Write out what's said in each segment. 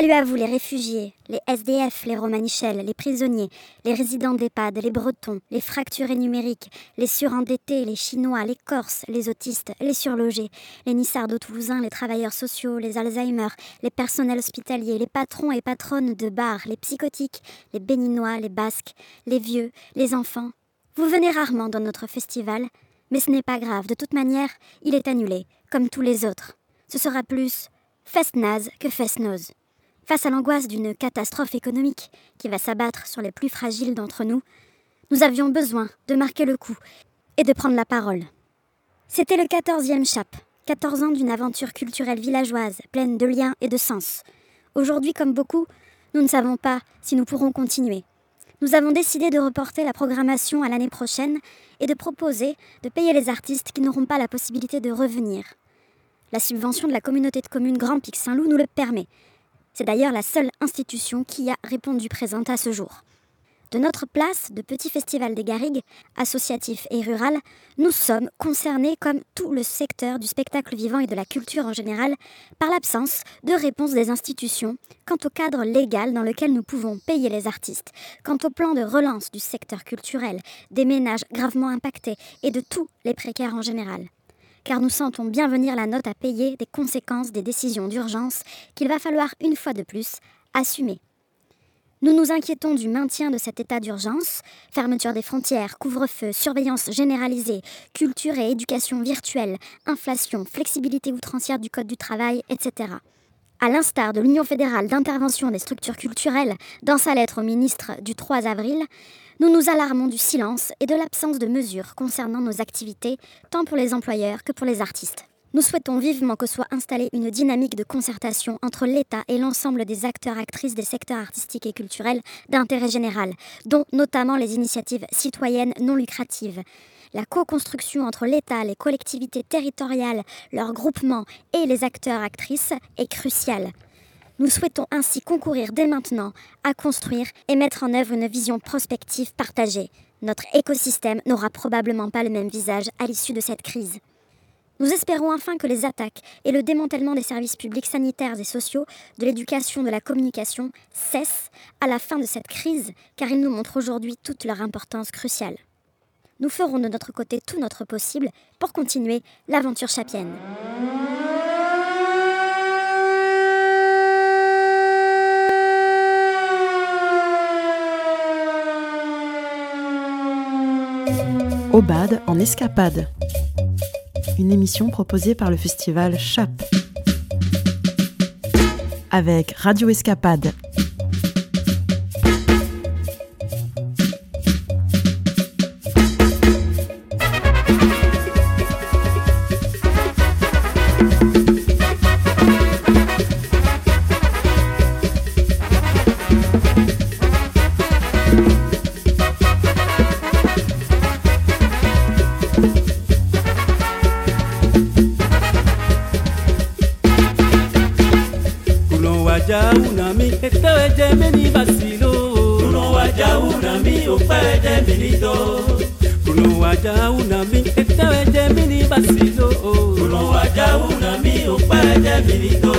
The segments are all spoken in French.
Salut à vous les réfugiés, les SDF, les Romanichels, les prisonniers, les résidents d'EHPAD, les Bretons, les fracturés numériques, les surendettés, les Chinois, les Corses, les autistes, les surlogés, les Nissardo-Toulousains, les travailleurs sociaux, les Alzheimer, les personnels hospitaliers, les patrons et patronnes de bars, les psychotiques, les Béninois, les Basques, les vieux, les enfants. Vous venez rarement dans notre festival, mais ce n'est pas grave, de toute manière, il est annulé, comme tous les autres. Ce sera plus fest naze que fest nose. Face à l'angoisse d'une catastrophe économique qui va s'abattre sur les plus fragiles d'entre nous, nous avions besoin de marquer le coup et de prendre la parole. C'était le 14e chap, 14 ans d'une aventure culturelle villageoise pleine de liens et de sens. Aujourd'hui, comme beaucoup, nous ne savons pas si nous pourrons continuer. Nous avons décidé de reporter la programmation à l'année prochaine et de proposer de payer les artistes qui n'auront pas la possibilité de revenir. La subvention de la communauté de communes Grand Pic Saint-Loup nous le permet, c'est d'ailleurs la seule institution qui a répondu présente à ce jour. De notre place de Petit Festival des Garrigues, associatif et rural, nous sommes concernés comme tout le secteur du spectacle vivant et de la culture en général par l'absence de réponse des institutions quant au cadre légal dans lequel nous pouvons payer les artistes, quant au plan de relance du secteur culturel, des ménages gravement impactés et de tous les précaires en général car nous sentons bien venir la note à payer des conséquences des décisions d'urgence qu'il va falloir une fois de plus assumer. Nous nous inquiétons du maintien de cet état d'urgence, fermeture des frontières, couvre-feu, surveillance généralisée, culture et éducation virtuelle, inflation, flexibilité outrancière du Code du travail, etc. À l'instar de l'Union fédérale d'intervention des structures culturelles dans sa lettre au ministre du 3 avril, nous nous alarmons du silence et de l'absence de mesures concernant nos activités, tant pour les employeurs que pour les artistes. Nous souhaitons vivement que soit installée une dynamique de concertation entre l'État et l'ensemble des acteurs-actrices des secteurs artistiques et culturels d'intérêt général, dont notamment les initiatives citoyennes non lucratives. La co-construction entre l'État, les collectivités territoriales, leurs groupements et les acteurs-actrices est cruciale. Nous souhaitons ainsi concourir dès maintenant à construire et mettre en œuvre une vision prospective partagée. Notre écosystème n'aura probablement pas le même visage à l'issue de cette crise. Nous espérons enfin que les attaques et le démantèlement des services publics sanitaires et sociaux, de l'éducation, de la communication cessent à la fin de cette crise, car ils nous montrent aujourd'hui toute leur importance cruciale. Nous ferons de notre côté tout notre possible pour continuer l'aventure chapienne. Obad en escapade. Une émission proposée par le festival CHAP. Avec Radio Escapade, fede minido Kuno waja unami ekfede mini basilo Kuno waja unami ukfede minido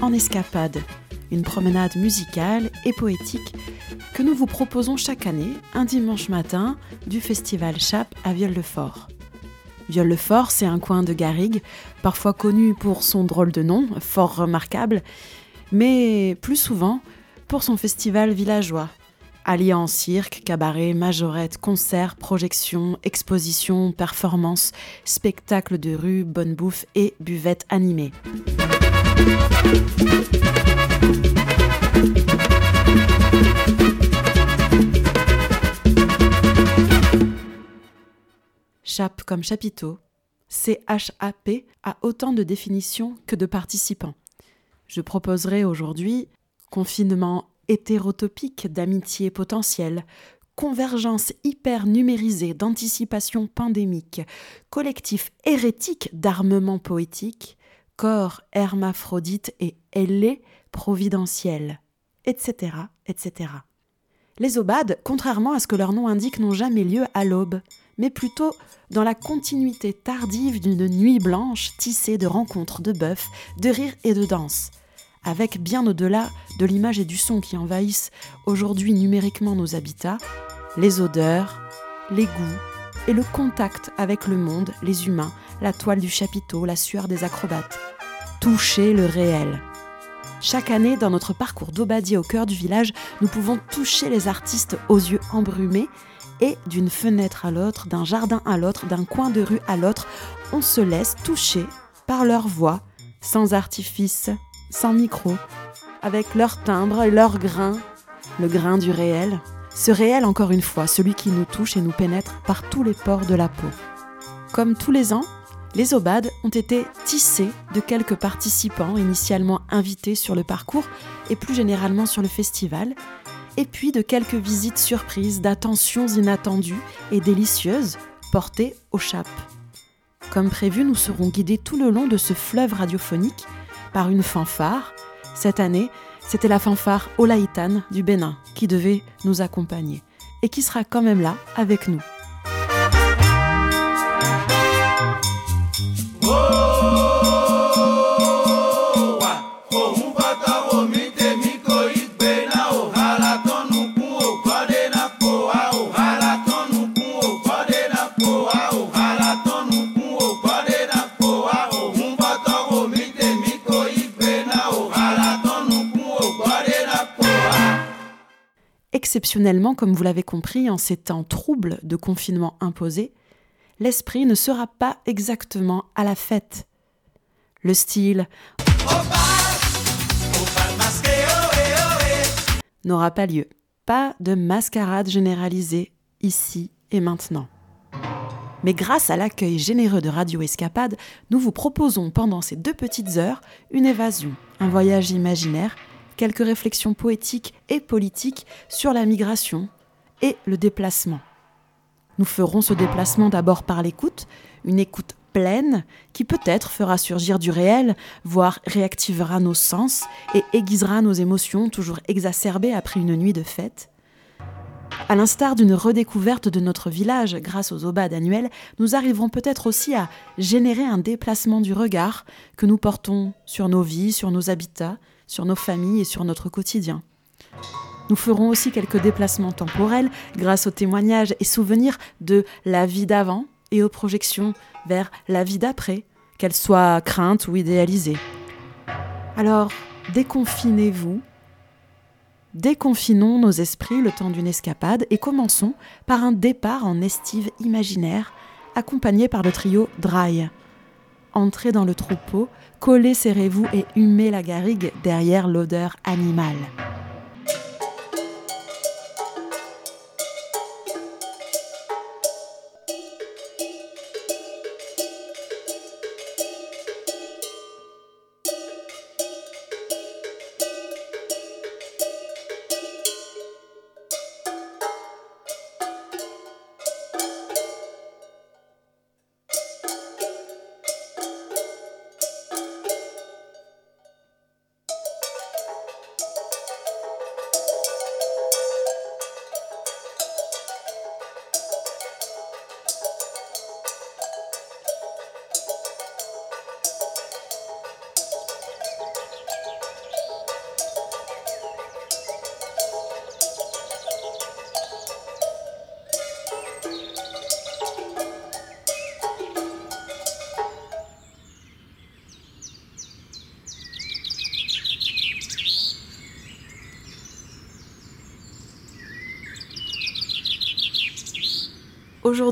en escapade, une promenade musicale et poétique que nous vous proposons chaque année un dimanche matin du festival Chap à Viol-le-Fort. Viol-le-Fort, c'est un coin de Garrigue, parfois connu pour son drôle de nom, fort remarquable, mais plus souvent pour son festival villageois, alliant cirque, cabaret, majorette, concerts, projections, expositions, performances, spectacles de rue, bonne bouffe et buvettes animées. Chap comme chapiteau, C-H-A-P a autant de définitions que de participants. Je proposerai aujourd'hui confinement hétérotopique d'amitié potentielle, convergence hyper numérisée d'anticipation pandémique, collectif hérétique d'armement poétique, corps hermaphrodite et ailé providentiel, etc., etc. Les obades, contrairement à ce que leur nom indique, n'ont jamais lieu à l'aube, mais plutôt dans la continuité tardive d'une nuit blanche tissée de rencontres de bœufs, de rires et de danses avec bien au-delà de l'image et du son qui envahissent aujourd'hui numériquement nos habitats, les odeurs, les goûts et le contact avec le monde, les humains, la toile du chapiteau, la sueur des acrobates. Toucher le réel. Chaque année, dans notre parcours d'Obadi au cœur du village, nous pouvons toucher les artistes aux yeux embrumés et d'une fenêtre à l'autre, d'un jardin à l'autre, d'un coin de rue à l'autre, on se laisse toucher par leur voix, sans artifice, sans micro, avec leur timbre leur grain, le grain du réel, ce réel encore une fois, celui qui nous touche et nous pénètre par tous les pores de la peau. Comme tous les ans, les obades ont été tissés de quelques participants initialement invités sur le parcours et plus généralement sur le festival, et puis de quelques visites surprises d'attentions inattendues et délicieuses portées aux chapes. Comme prévu, nous serons guidés tout le long de ce fleuve radiophonique par une fanfare. Cette année, c'était la fanfare Olaïtan du Bénin qui devait nous accompagner et qui sera quand même là avec nous. Exceptionnellement, comme vous l'avez compris, en ces temps troubles de confinement imposé, l'esprit ne sera pas exactement à la fête. Le style n'aura pas lieu. Pas de mascarade généralisée ici et maintenant. Mais grâce à l'accueil généreux de Radio Escapade, nous vous proposons pendant ces deux petites heures une évasion, un voyage imaginaire, quelques réflexions poétiques et politiques sur la migration et le déplacement. Nous ferons ce déplacement d'abord par l'écoute, une écoute pleine qui peut-être fera surgir du réel, voire réactivera nos sens et aiguisera nos émotions toujours exacerbées après une nuit de fête. À l'instar d'une redécouverte de notre village grâce aux obades annuels, nous arriverons peut-être aussi à générer un déplacement du regard que nous portons sur nos vies, sur nos habitats, sur nos familles et sur notre quotidien. Nous ferons aussi quelques déplacements temporels grâce aux témoignages et souvenirs de la vie d'avant et aux projections vers la vie d'après, qu'elle soit crainte ou idéalisée. Alors, déconfinez-vous, déconfinons nos esprits le temps d'une escapade et commençons par un départ en estive imaginaire accompagné par le trio Dry. Entrez dans le troupeau, collez, serrez-vous et humez la garrigue derrière l'odeur animale.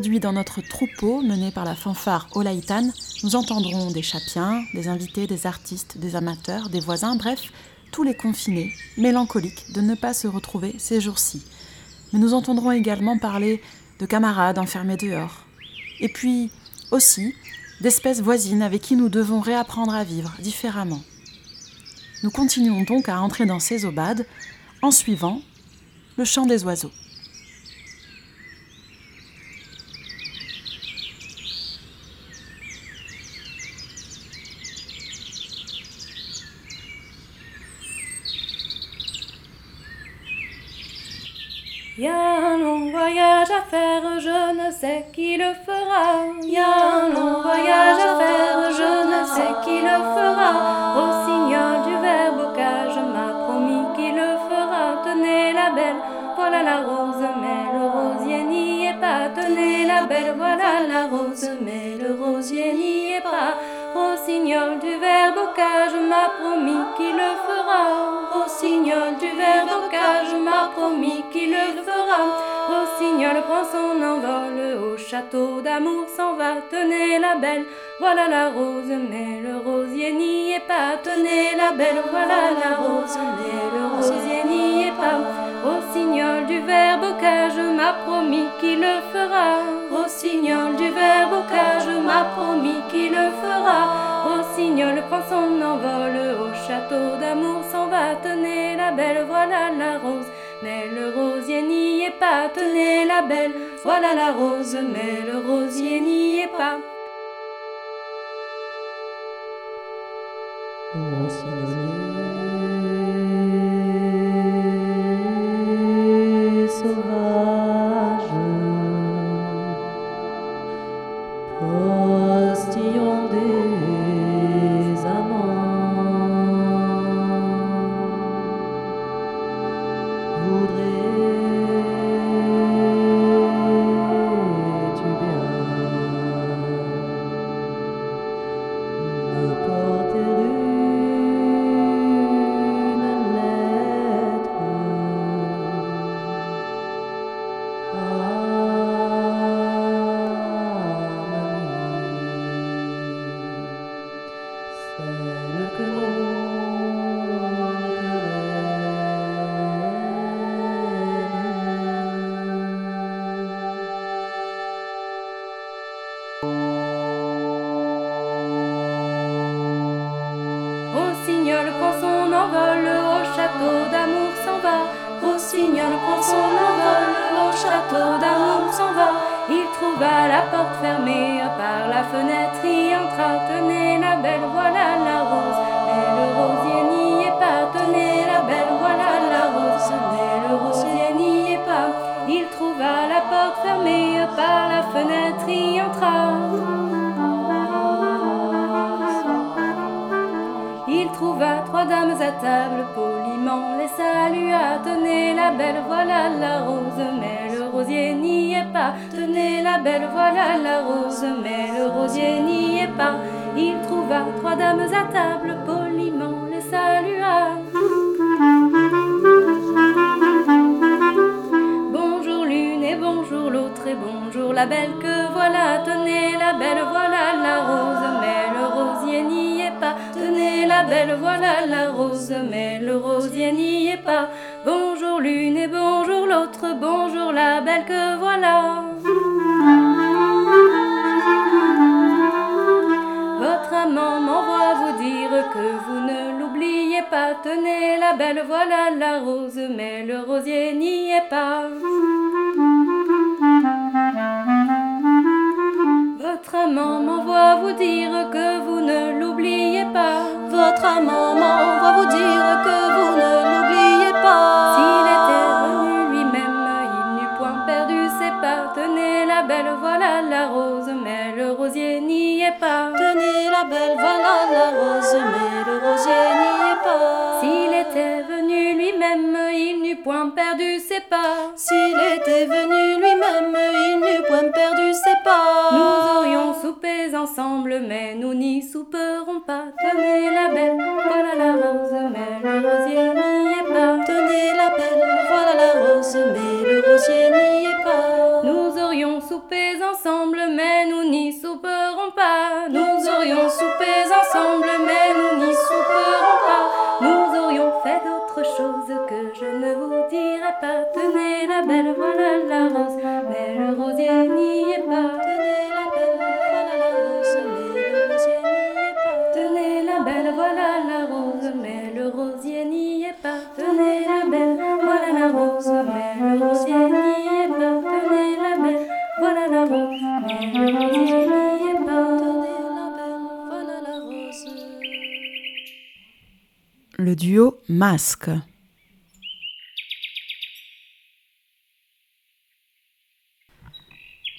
Aujourd'hui, dans notre troupeau mené par la fanfare Olaïtan, nous entendrons des chapiens, des invités, des artistes, des amateurs, des voisins, bref, tous les confinés, mélancoliques de ne pas se retrouver ces jours-ci. Mais nous entendrons également parler de camarades enfermés dehors. Et puis aussi d'espèces voisines avec qui nous devons réapprendre à vivre différemment. Nous continuons donc à entrer dans ces obades en suivant le chant des oiseaux. Château d'amour s'en va. Tenez la belle, voilà la rose, mais le rosier n'y est pas. Tenez la belle, voilà la rose, mais le rosier n'y est pas. Au signal du verbe je m'a promis qu'il le fera. Au signal du verbe je m'a promis qu'il le fera. Au signal prend son envol, au château d'amour s'en va. Tenez la belle, voilà la rose. Mais le rosier n'y est pas, tenez la belle, voilà la rose, mais le rosier n'y est pas. Geste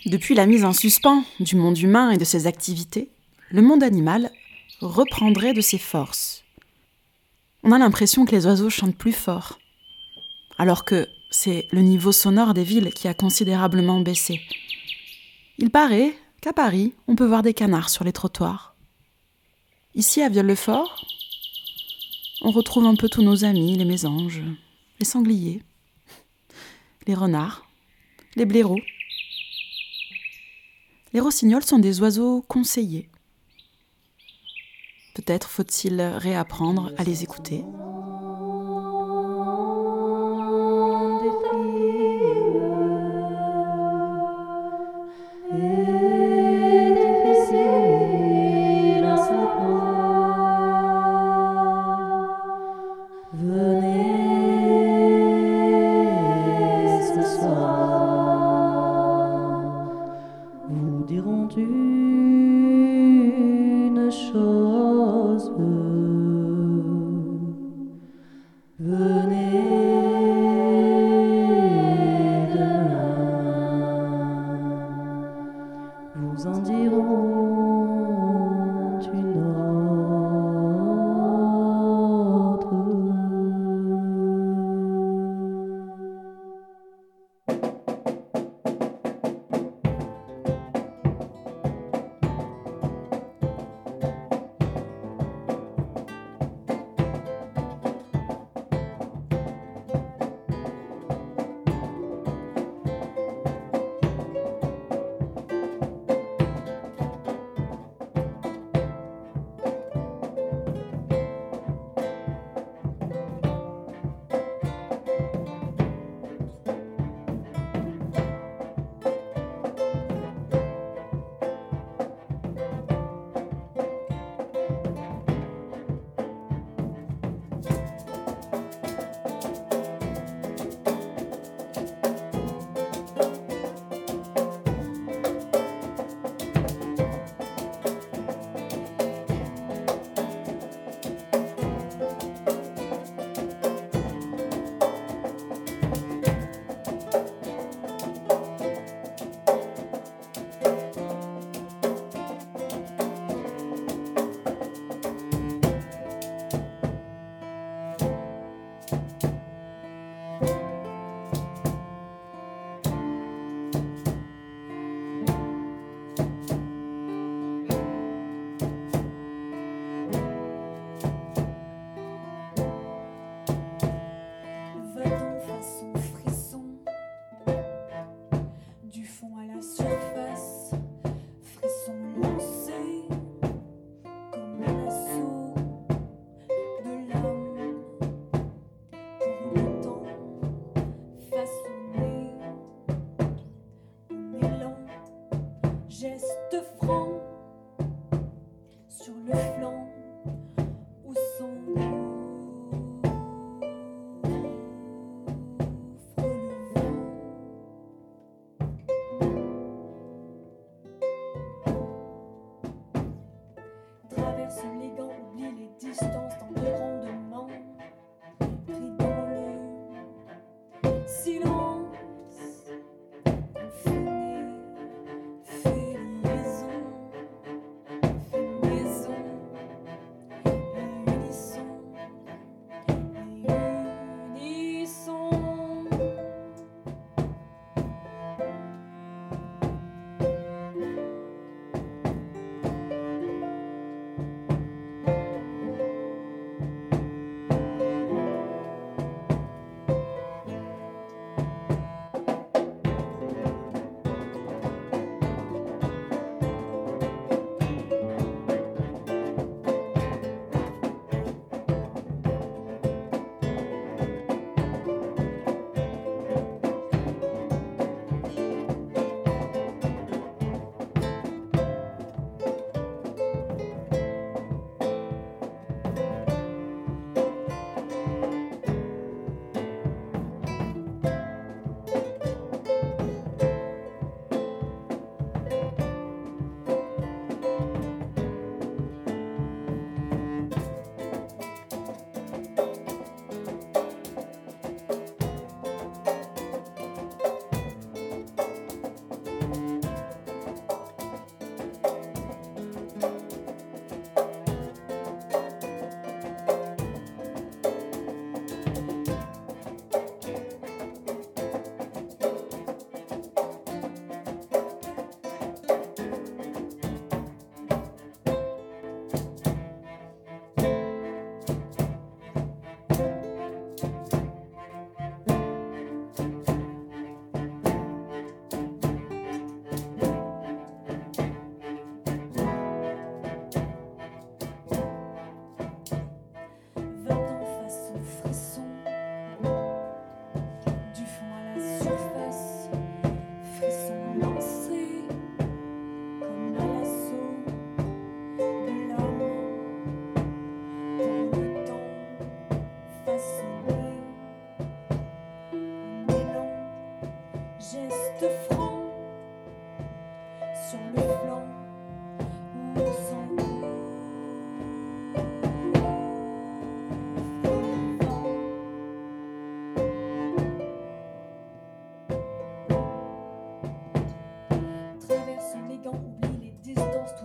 Depuis la mise en suspens du monde humain et de ses activités, le monde animal reprendrait de ses forces. On a l'impression que les oiseaux chantent plus fort, alors que c'est le niveau sonore des villes qui a considérablement baissé. Il paraît qu'à Paris, on peut voir des canards sur les trottoirs. Ici, à Viol-le-Fort, on retrouve un peu tous nos amis, les mésanges, les sangliers, les renards, les blaireaux. Les rossignols sont des oiseaux conseillés. Peut-être faut-il réapprendre à les écouter.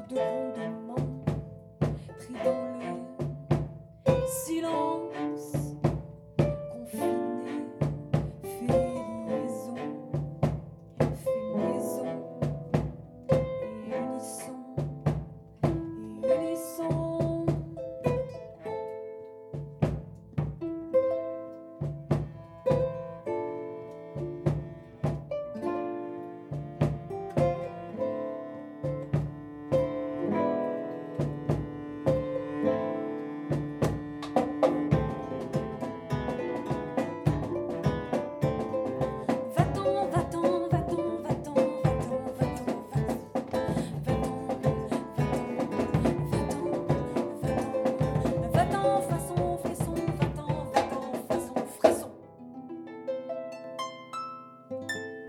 do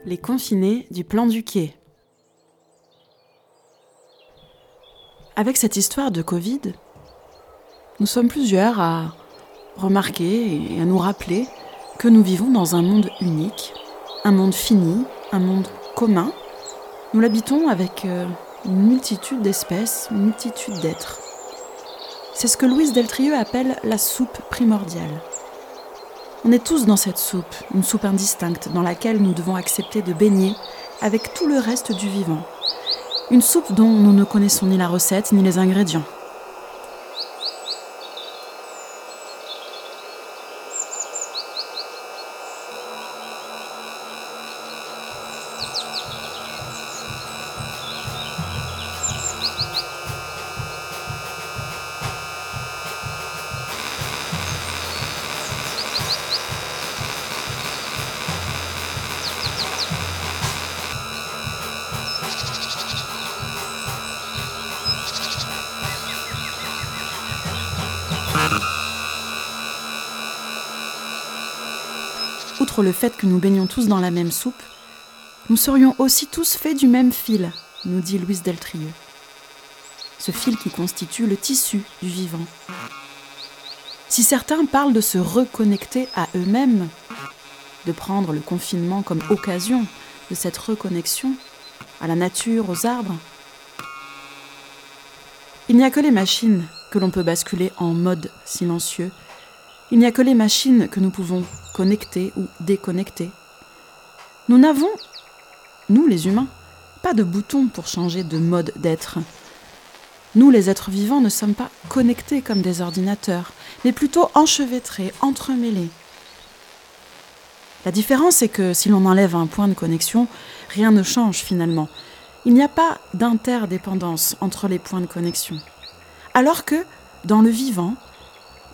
Les confinés du plan du quai. Avec cette histoire de Covid, nous sommes plusieurs à remarquer et à nous rappeler que nous vivons dans un monde unique, un monde fini, un monde commun. Nous l'habitons avec euh, une multitude d'espèces, une multitude d'êtres. C'est ce que Louise Deltrieux appelle la soupe primordiale. On est tous dans cette soupe, une soupe indistincte dans laquelle nous devons accepter de baigner avec tout le reste du vivant. Une soupe dont nous ne connaissons ni la recette ni les ingrédients. Le fait que nous baignons tous dans la même soupe, nous serions aussi tous faits du même fil, nous dit Louise Deltrieux. Ce fil qui constitue le tissu du vivant. Si certains parlent de se reconnecter à eux-mêmes, de prendre le confinement comme occasion de cette reconnexion à la nature, aux arbres, il n'y a que les machines que l'on peut basculer en mode silencieux. Il n'y a que les machines que nous pouvons connecter ou déconnecter. Nous n'avons, nous les humains, pas de bouton pour changer de mode d'être. Nous, les êtres vivants, ne sommes pas connectés comme des ordinateurs, mais plutôt enchevêtrés, entremêlés. La différence est que si l'on enlève un point de connexion, rien ne change finalement. Il n'y a pas d'interdépendance entre les points de connexion. Alors que, dans le vivant,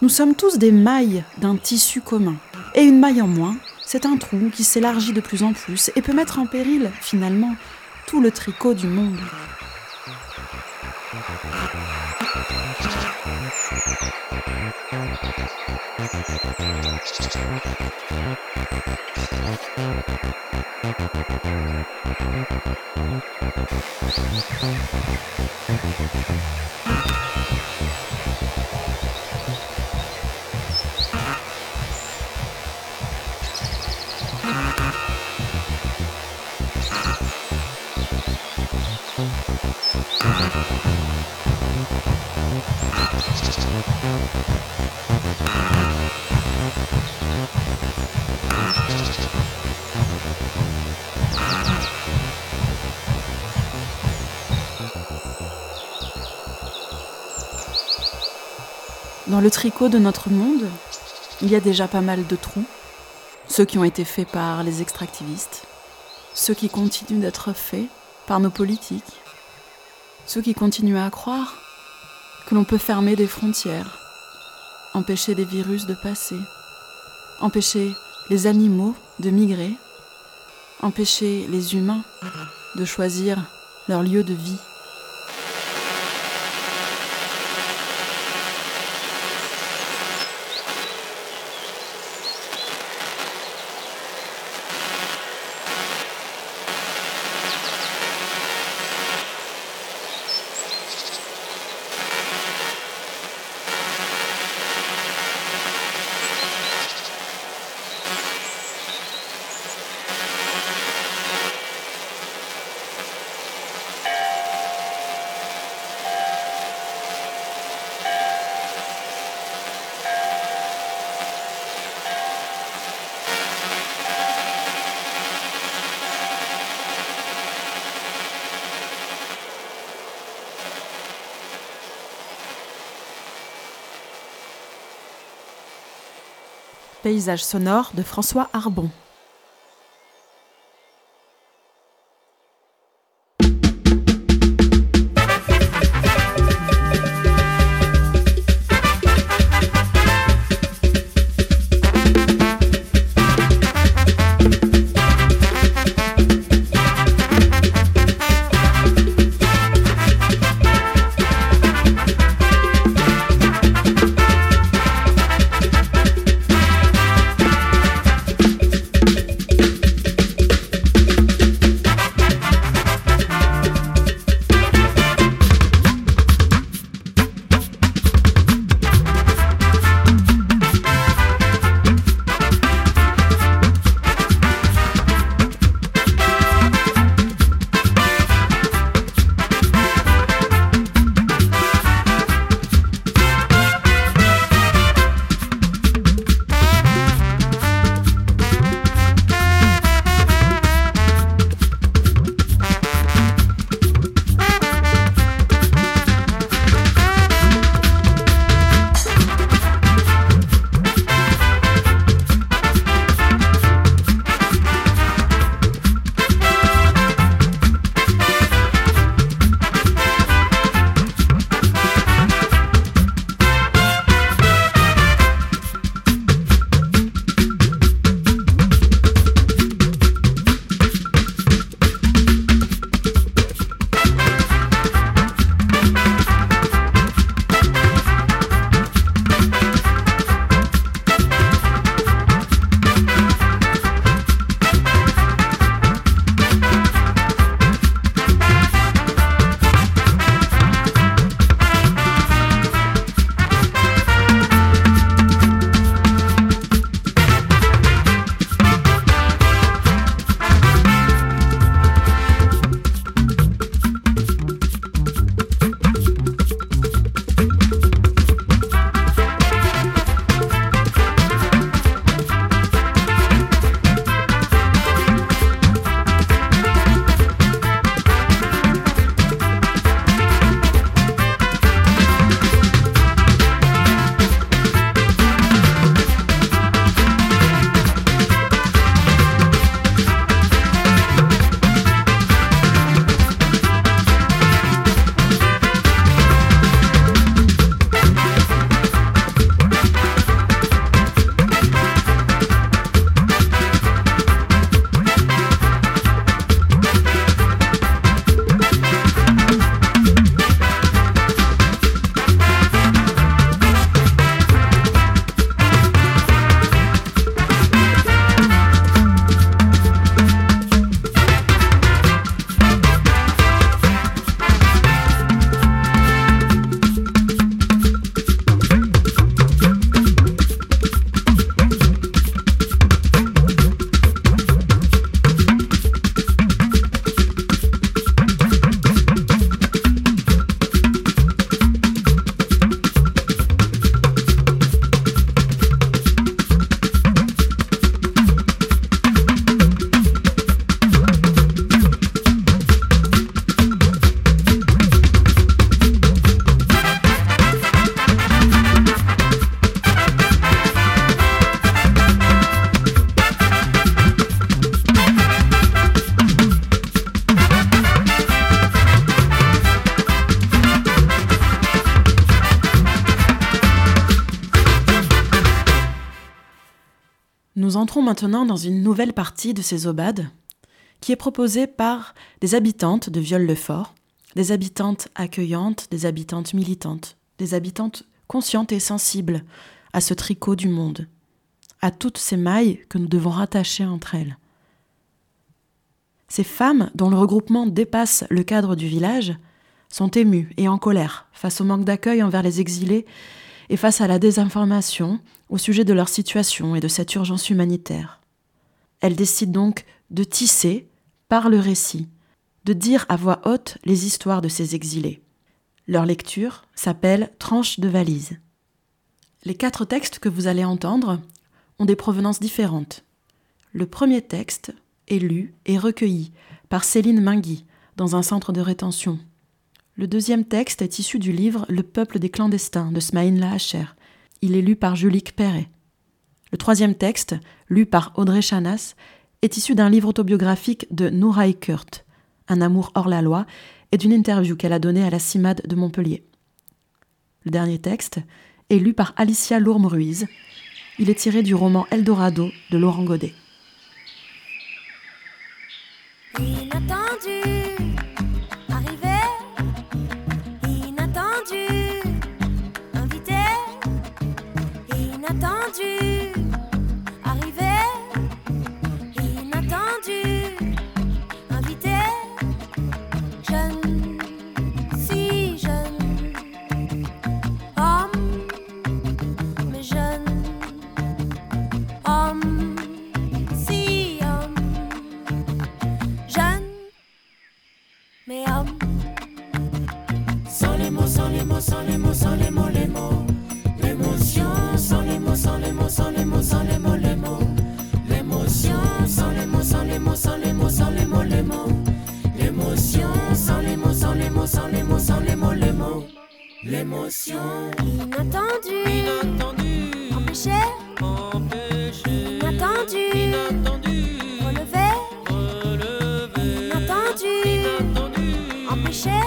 nous sommes tous des mailles d'un tissu commun. Et une maille en moins, c'est un trou qui s'élargit de plus en plus et peut mettre en péril, finalement, tout le tricot du monde. Dans le tricot de notre monde, il y a déjà pas mal de trous, ceux qui ont été faits par les extractivistes, ceux qui continuent d'être faits par nos politiques, ceux qui continuent à croire que l'on peut fermer des frontières, empêcher des virus de passer, empêcher les animaux de migrer, empêcher les humains de choisir leur lieu de vie. Paysage sonore de François Arbon. Nous entrons maintenant dans une nouvelle partie de ces obades, qui est proposée par des habitantes de Viol-le-Fort, des habitantes accueillantes, des habitantes militantes, des habitantes conscientes et sensibles à ce tricot du monde, à toutes ces mailles que nous devons rattacher entre elles. Ces femmes, dont le regroupement dépasse le cadre du village, sont émues et en colère face au manque d'accueil envers les exilés face à la désinformation au sujet de leur situation et de cette urgence humanitaire. Elles décident donc de tisser, par le récit, de dire à voix haute les histoires de ces exilés. Leur lecture s'appelle Tranche de valise. Les quatre textes que vous allez entendre ont des provenances différentes. Le premier texte est lu et recueilli par Céline Mingui dans un centre de rétention. Le deuxième texte est issu du livre Le peuple des clandestins de Smaïn Lahacher. Il est lu par Julique Perret. Le troisième texte, lu par Audrey Chanas, est issu d'un livre autobiographique de Nouraï Kurt, Un amour hors la loi, et d'une interview qu'elle a donnée à la CIMAD de Montpellier. Le dernier texte est lu par Alicia Lourme-Ruiz. Il est tiré du roman Eldorado de Laurent Godet. Inattendu, arrivé, inattendu, invité, jeune, si jeune, homme, mais jeune, homme, si homme jeune, mais homme. Sans les mots, sans les mots, sans les mots, sans les mots, les mots. Mots. L'émotion, Inattendu, inattendu, empêché, empêché, inattendu, inattendu, relevé, relevé, inattendu, inattendu, empêché,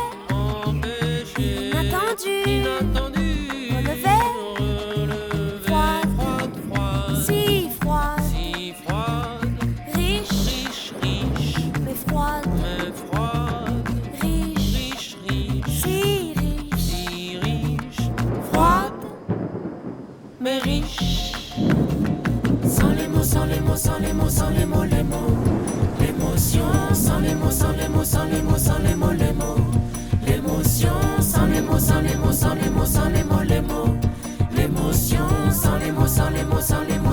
empêché, inattendu, inattendu, relevé, relevé, L'émotion, sans les mots, sans les mots, sans les mots, sans les mots, les mots. L'émotion, sans les mots, sans les mots, sans les mots, sans les mots, les mots. L'émotion, sans les mots, sans les mots, sans les mots,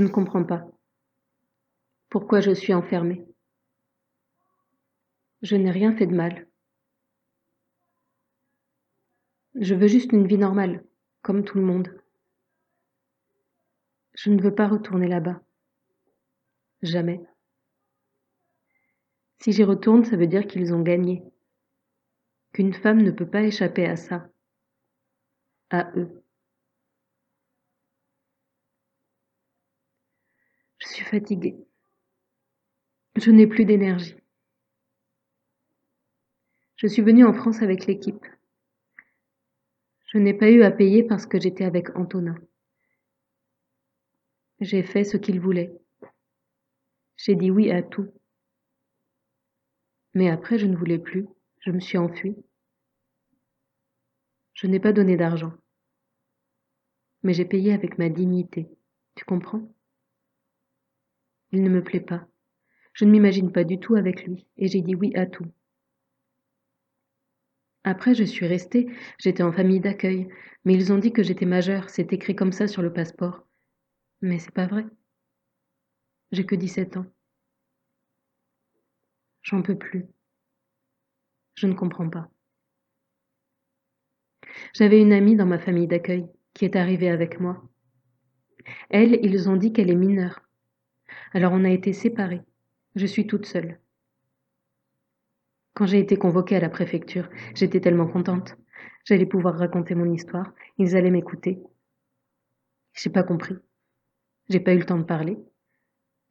Je ne comprends pas. Pourquoi je suis enfermée Je n'ai rien fait de mal. Je veux juste une vie normale, comme tout le monde. Je ne veux pas retourner là-bas. Jamais. Si j'y retourne, ça veut dire qu'ils ont gagné. Qu'une femme ne peut pas échapper à ça. À eux. Je suis fatiguée. Je n'ai plus d'énergie. Je suis venue en France avec l'équipe. Je n'ai pas eu à payer parce que j'étais avec Antonin. J'ai fait ce qu'il voulait. J'ai dit oui à tout. Mais après, je ne voulais plus. Je me suis enfuie. Je n'ai pas donné d'argent. Mais j'ai payé avec ma dignité. Tu comprends? Il ne me plaît pas. Je ne m'imagine pas du tout avec lui, et j'ai dit oui à tout. Après, je suis restée, j'étais en famille d'accueil, mais ils ont dit que j'étais majeure, c'est écrit comme ça sur le passeport. Mais c'est pas vrai. J'ai que 17 ans. J'en peux plus. Je ne comprends pas. J'avais une amie dans ma famille d'accueil qui est arrivée avec moi. Elle, ils ont dit qu'elle est mineure. Alors on a été séparés. Je suis toute seule. Quand j'ai été convoquée à la préfecture, j'étais tellement contente. J'allais pouvoir raconter mon histoire, ils allaient m'écouter. J'ai pas compris. J'ai pas eu le temps de parler.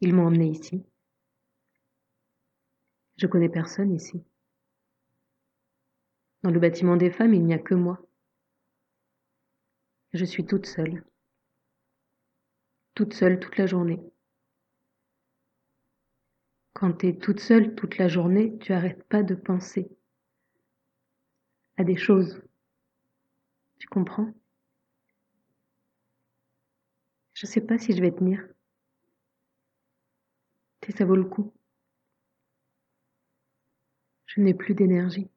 Ils m'ont emmené ici. Je connais personne ici. Dans le bâtiment des femmes, il n'y a que moi. Je suis toute seule. Toute seule toute la journée. Quand tu es toute seule toute la journée, tu arrêtes pas de penser à des choses. Tu comprends? Je sais pas si je vais tenir. Et ça vaut le coup. Je n'ai plus d'énergie.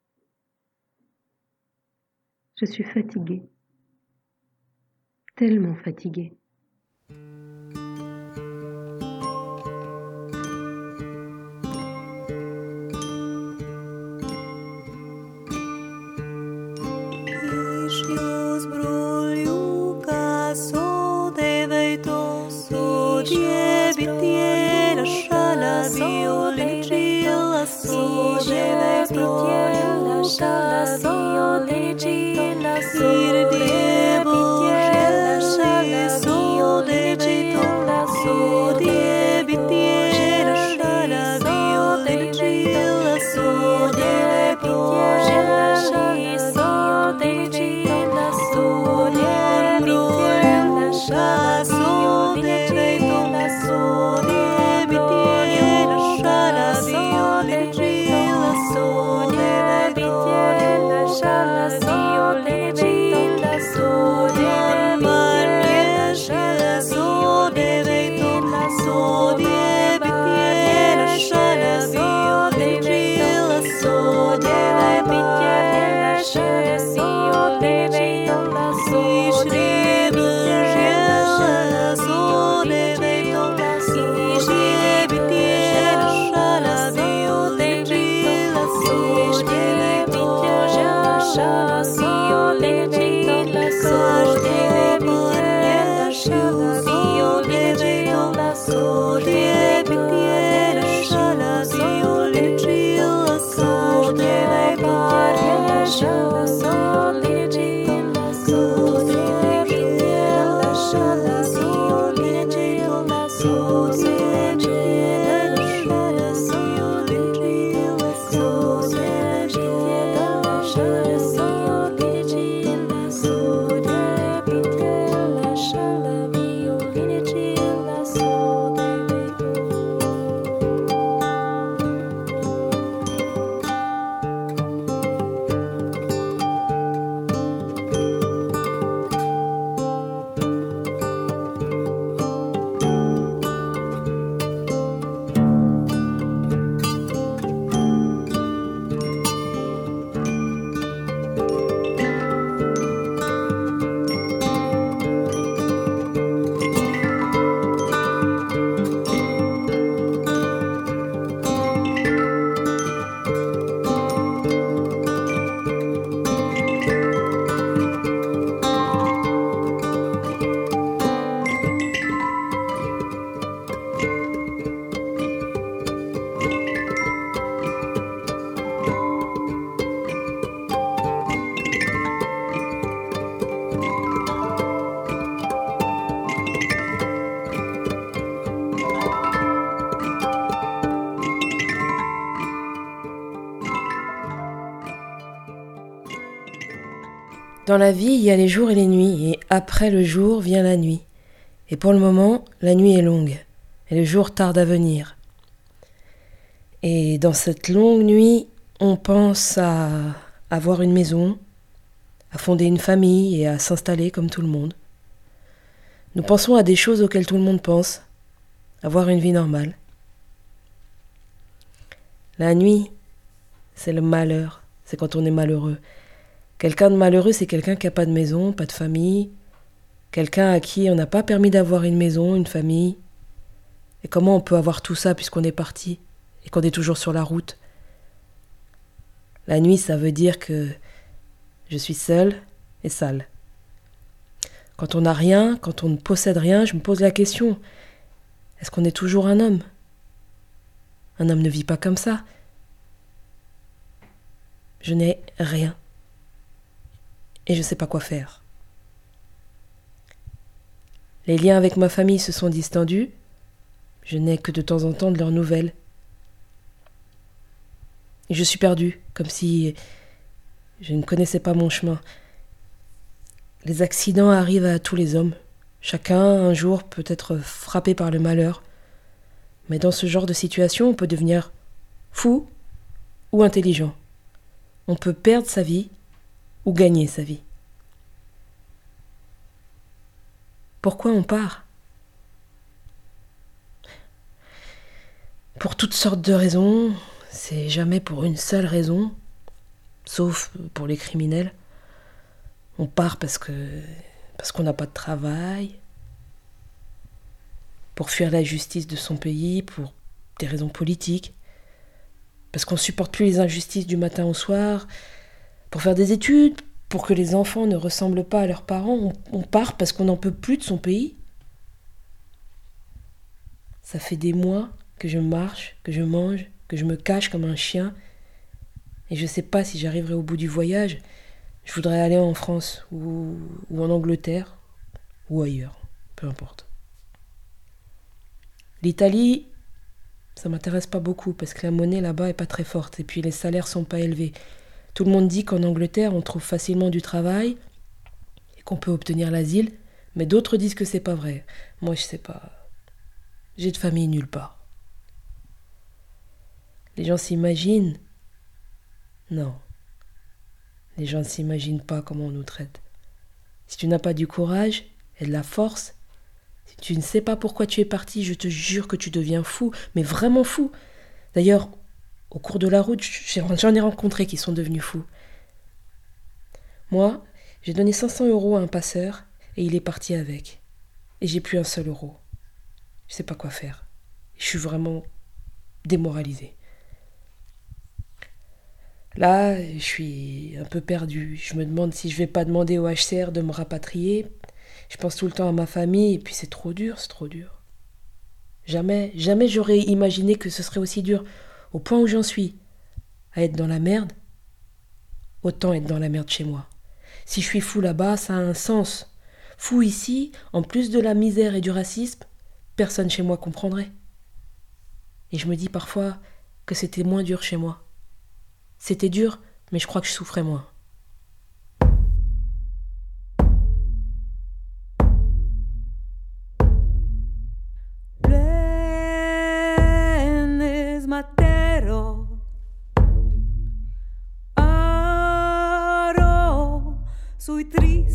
Je suis fatiguée. Tellement fatiguée. La vie, il y a les jours et les nuits, et après le jour vient la nuit. Et pour le moment, la nuit est longue, et le jour tarde à venir. Et dans cette longue nuit, on pense à avoir une maison, à fonder une famille et à s'installer comme tout le monde. Nous pensons à des choses auxquelles tout le monde pense, avoir une vie normale. La nuit, c'est le malheur, c'est quand on est malheureux. Quelqu'un de malheureux, c'est quelqu'un qui n'a pas de maison, pas de famille, quelqu'un à qui on n'a pas permis d'avoir une maison, une famille. Et comment on peut avoir tout ça puisqu'on est parti et qu'on est toujours sur la route? La nuit, ça veut dire que je suis seule et sale. Quand on n'a rien, quand on ne possède rien, je me pose la question Est-ce qu'on est toujours un homme? Un homme ne vit pas comme ça. Je n'ai rien. Et je ne sais pas quoi faire. Les liens avec ma famille se sont distendus. Je n'ai que de temps en temps de leurs nouvelles. Je suis perdue, comme si je ne connaissais pas mon chemin. Les accidents arrivent à tous les hommes. Chacun, un jour, peut être frappé par le malheur. Mais dans ce genre de situation, on peut devenir fou ou intelligent. On peut perdre sa vie ou gagner sa vie. Pourquoi on part? Pour toutes sortes de raisons, c'est jamais pour une seule raison, sauf pour les criminels. On part parce que parce qu'on n'a pas de travail, pour fuir la justice de son pays, pour des raisons politiques, parce qu'on supporte plus les injustices du matin au soir, pour faire des études, pour que les enfants ne ressemblent pas à leurs parents, on, part parce qu'on n'en peut plus de son pays. Ça fait des mois que je marche, que je mange, que je me cache comme un chien, et je ne sais pas si j'arriverai au bout du voyage. Je voudrais aller en France ou, ou en Angleterre ou ailleurs, peu importe. L'Italie, ça m'intéresse pas beaucoup parce que la monnaie là-bas est pas très forte et puis les salaires sont pas élevés. Tout le monde dit qu'en Angleterre on trouve facilement du travail et qu'on peut obtenir l'asile, mais d'autres disent que c'est pas vrai. Moi je sais pas. J'ai de famille nulle part. Les gens s'imaginent. Non. Les gens ne s'imaginent pas comment on nous traite. Si tu n'as pas du courage et de la force, si tu ne sais pas pourquoi tu es parti, je te jure que tu deviens fou, mais vraiment fou. D'ailleurs, au cours de la route, j'en ai rencontré qui sont devenus fous. Moi, j'ai donné 500 euros à un passeur et il est parti avec. Et j'ai plus un seul euro. Je sais pas quoi faire. Je suis vraiment démoralisée. Là, je suis un peu perdue. Je me demande si je vais pas demander au HCR de me rapatrier. Je pense tout le temps à ma famille et puis c'est trop dur, c'est trop dur. Jamais, jamais j'aurais imaginé que ce serait aussi dur, au point où j'en suis, à être dans la merde. Autant être dans la merde chez moi. Si je suis fou là-bas, ça a un sens. Fou ici, en plus de la misère et du racisme, personne chez moi comprendrait. Et je me dis parfois que c'était moins dur chez moi. C'était dur, mais je crois que je souffrais moins.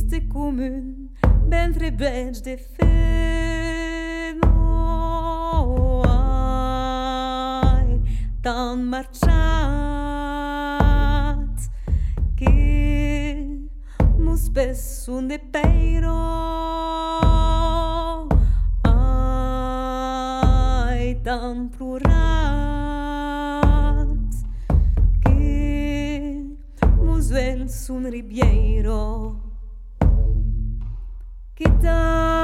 triste commune ventre bench de fenoi tan marchat che mo spesso un de peiro. Ai tan plurat che mo svel sun ribiero. ai Que ta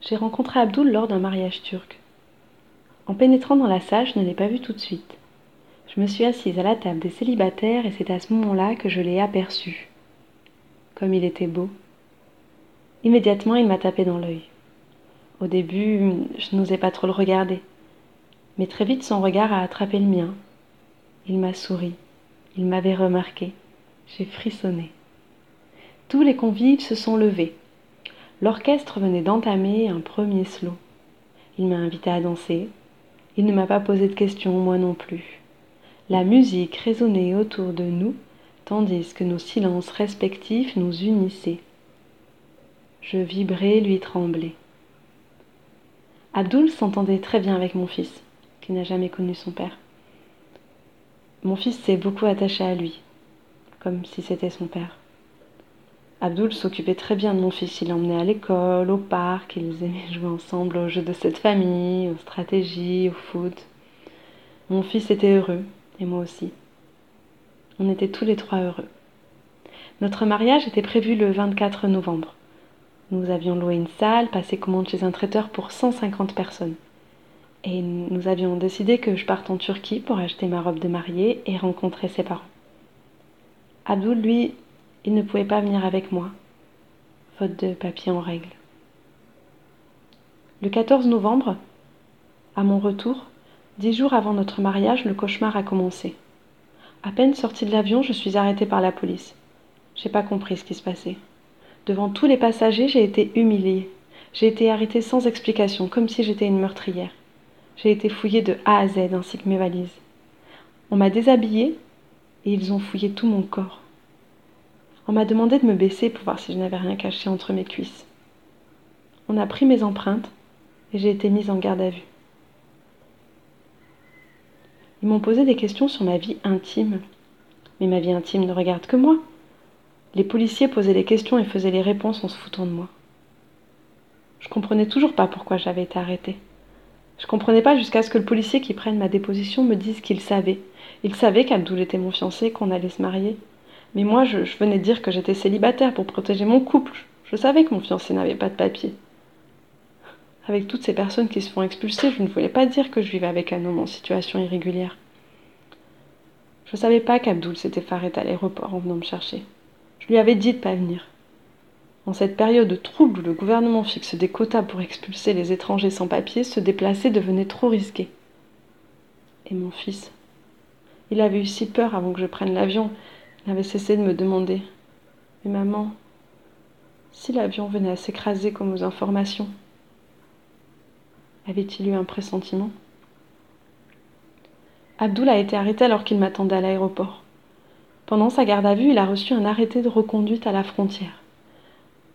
J'ai rencontré Abdoul lors d'un mariage turc. En pénétrant dans la salle, je ne l'ai pas vu tout de suite. Je me suis assise à la table des célibataires et c'est à ce moment-là que je l'ai aperçu. Comme il était beau. Immédiatement, il m'a tapé dans l'œil. Au début, je n'osais pas trop le regarder. Mais très vite, son regard a attrapé le mien. Il m'a souri. Il m'avait remarqué. J'ai frissonné. Tous les convives se sont levés. L'orchestre venait d'entamer un premier slow. Il m'a invité à danser. Il ne m'a pas posé de questions, moi non plus. La musique résonnait autour de nous, tandis que nos silences respectifs nous unissaient. Je vibrais, lui tremblais. Abdoul s'entendait très bien avec mon fils, qui n'a jamais connu son père. Mon fils s'est beaucoup attaché à lui, comme si c'était son père. Abdoul s'occupait très bien de mon fils. Il l'emmenait à l'école, au parc. Ils aimaient jouer ensemble aux jeux de cette famille, aux stratégies, au foot. Mon fils était heureux, et moi aussi. On était tous les trois heureux. Notre mariage était prévu le 24 novembre. Nous avions loué une salle, passé commande chez un traiteur pour 150 personnes. Et nous avions décidé que je parte en Turquie pour acheter ma robe de mariée et rencontrer ses parents. Abdoul, lui, il ne pouvait pas venir avec moi, faute de papier en règle. Le 14 novembre, à mon retour, dix jours avant notre mariage, le cauchemar a commencé. À peine sortie de l'avion, je suis arrêtée par la police. J'ai pas compris ce qui se passait. Devant tous les passagers, j'ai été humiliée. J'ai été arrêtée sans explication, comme si j'étais une meurtrière. J'ai été fouillée de A à Z ainsi que mes valises. On m'a déshabillée et ils ont fouillé tout mon corps. On m'a demandé de me baisser pour voir si je n'avais rien caché entre mes cuisses. On a pris mes empreintes et j'ai été mise en garde à vue. Ils m'ont posé des questions sur ma vie intime. Mais ma vie intime ne regarde que moi. Les policiers posaient les questions et faisaient les réponses en se foutant de moi. Je comprenais toujours pas pourquoi j'avais été arrêtée. Je comprenais pas jusqu'à ce que le policier qui prenne ma déposition me dise qu'il savait. Il savait qu'Abdoul était mon fiancé, qu'on allait se marier. Mais moi, je, venais dire que j'étais célibataire pour protéger mon couple. Je savais que mon fiancé n'avait pas de papier. Avec toutes ces personnes qui se font expulser, je ne voulais pas dire que je vivais avec un homme en situation irrégulière. Je savais pas qu'Abdoul s'était fait à l'aéroport en venant me chercher. Lui avais dit de pas venir. En cette période de trouble où le gouvernement fixe des quotas pour expulser les étrangers sans papier, se déplacer devenait trop risqué. Et mon fils Il avait eu si peur avant que je prenne l'avion, il avait cessé de me demander Mais maman, si l'avion venait à s'écraser comme aux informations Avait-il eu un pressentiment? Abdoul a été arrêté alors qu'il m'attendait à l'aéroport. Pendant sa garde à vue, il a reçu un arrêté de reconduite à la frontière.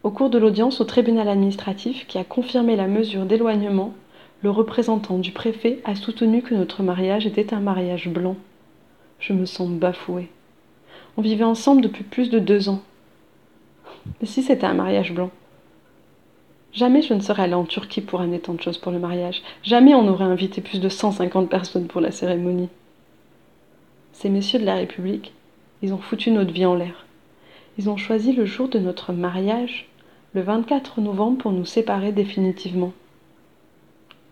Au cours de l'audience au tribunal administratif qui a confirmé la mesure d'éloignement, le représentant du préfet a soutenu que notre mariage était un mariage blanc. Je me sens bafouée. On vivait ensemble depuis plus de deux ans. Mais si c'était un mariage blanc? Jamais je ne serais allée en Turquie pour amener tant de choses pour le mariage. Jamais on n'aurait invité plus de 150 personnes pour la cérémonie. Ces messieurs de la République, ils ont foutu notre vie en l'air. Ils ont choisi le jour de notre mariage, le 24 novembre, pour nous séparer définitivement.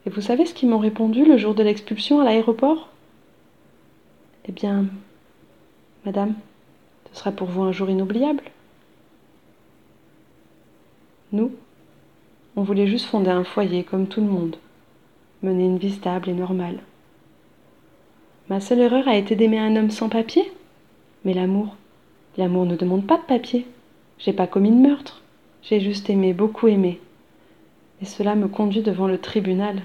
Et vous savez ce qu'ils m'ont répondu le jour de l'expulsion à l'aéroport? Eh bien, madame, ce sera pour vous un jour inoubliable. Nous, on voulait juste fonder un foyer comme tout le monde, mener une vie stable et normale. Ma seule erreur a été d'aimer un homme sans papier? Mais l'amour, l'amour ne demande pas de papier. J'ai pas commis de meurtre. J'ai juste aimé, beaucoup aimé. Et cela me conduit devant le tribunal.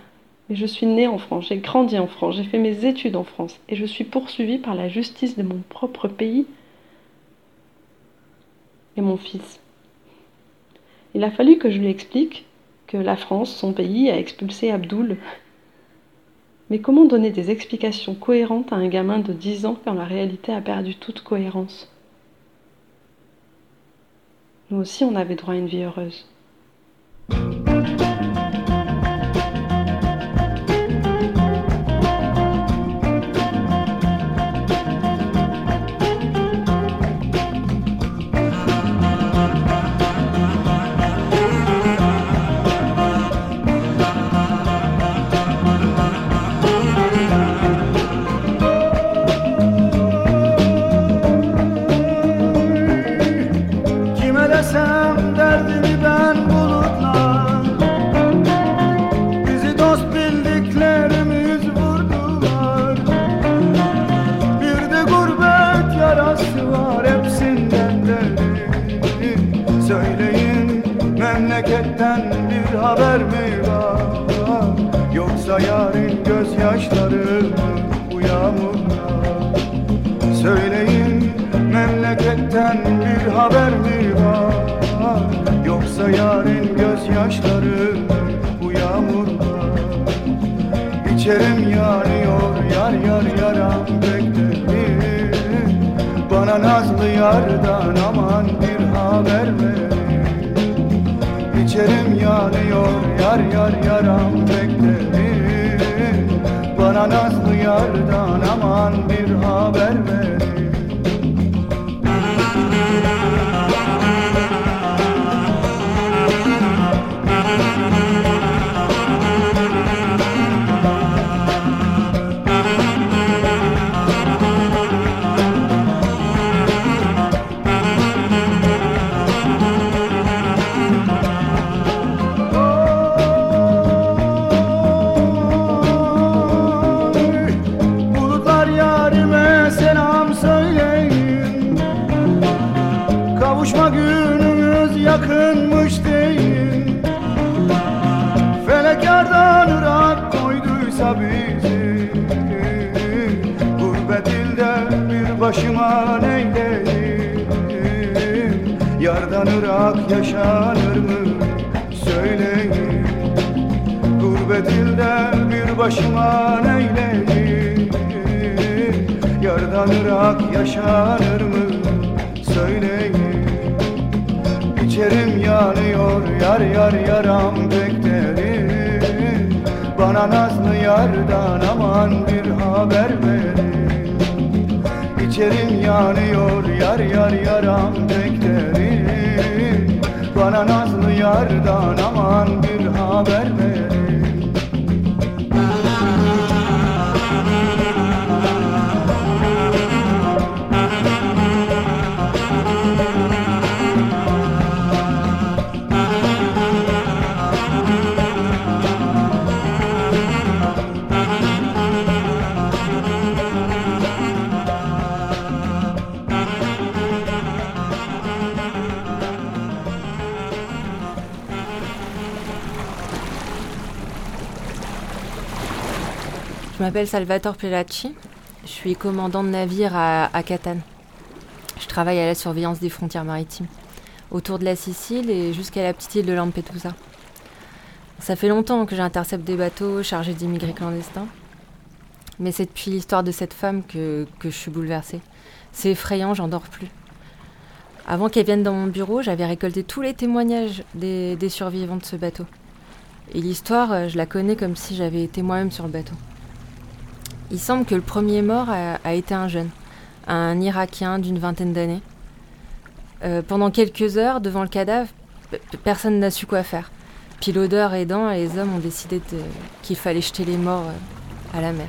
Mais je suis née en France, j'ai grandi en France, j'ai fait mes études en France, et je suis poursuivie par la justice de mon propre pays. Et mon fils. Il a fallu que je lui explique que la France, son pays, a expulsé Abdoul. Mais comment donner des explications cohérentes à un gamin de 10 ans quand la réalité a perdu toute cohérence? Nous aussi, on avait droit à une vie heureuse. Bir haber mi var? Yoksa yarın gözyaşları bu yağmurlar İçerim yanıyor yar yar yaram beklerim Bana nazlı yardan aman bir haber verin İçerim yanıyor yar yar yaram beklerim Bana nazlı yardan aman bir haber verin başıma neyleyim Yardan ırak yaşanır mı? Söyleyin. Gurbet ilde bir başıma neyleyim Yardan ırak yaşanır mı? Söyleyin. İçerim yanıyor yar yar yaram beklerim. Bana nazlı yardan aman bir yanıyor yar yar yaram beklerim Bana nazlı yardan aman bir m'appelle Salvatore Pelacci. Je suis commandant de navire à, Catane. Je travaille à la surveillance des frontières maritimes, autour de la Sicile et jusqu'à la petite île de Lampedusa. Ça fait longtemps que j'intercepte des bateaux chargés d'immigrés clandestins. Mais c'est depuis l'histoire de cette femme que, je suis bouleversée. C'est effrayant, j'en dors plus. Avant qu'elle vienne dans mon bureau, j'avais récolté tous les témoignages des, des survivants de ce bateau. Et l'histoire, euh, je la connais comme si j'avais été moi-même sur le bateau. Il semble que le premier mort a, été un jeune, un Irakien d'une vingtaine d'années. Euh, pendant quelques heures, devant le cadavre, personne n'a su quoi faire. Puis l'odeur aidant, les hommes ont décidé qu'il fallait jeter les morts euh, à la mer.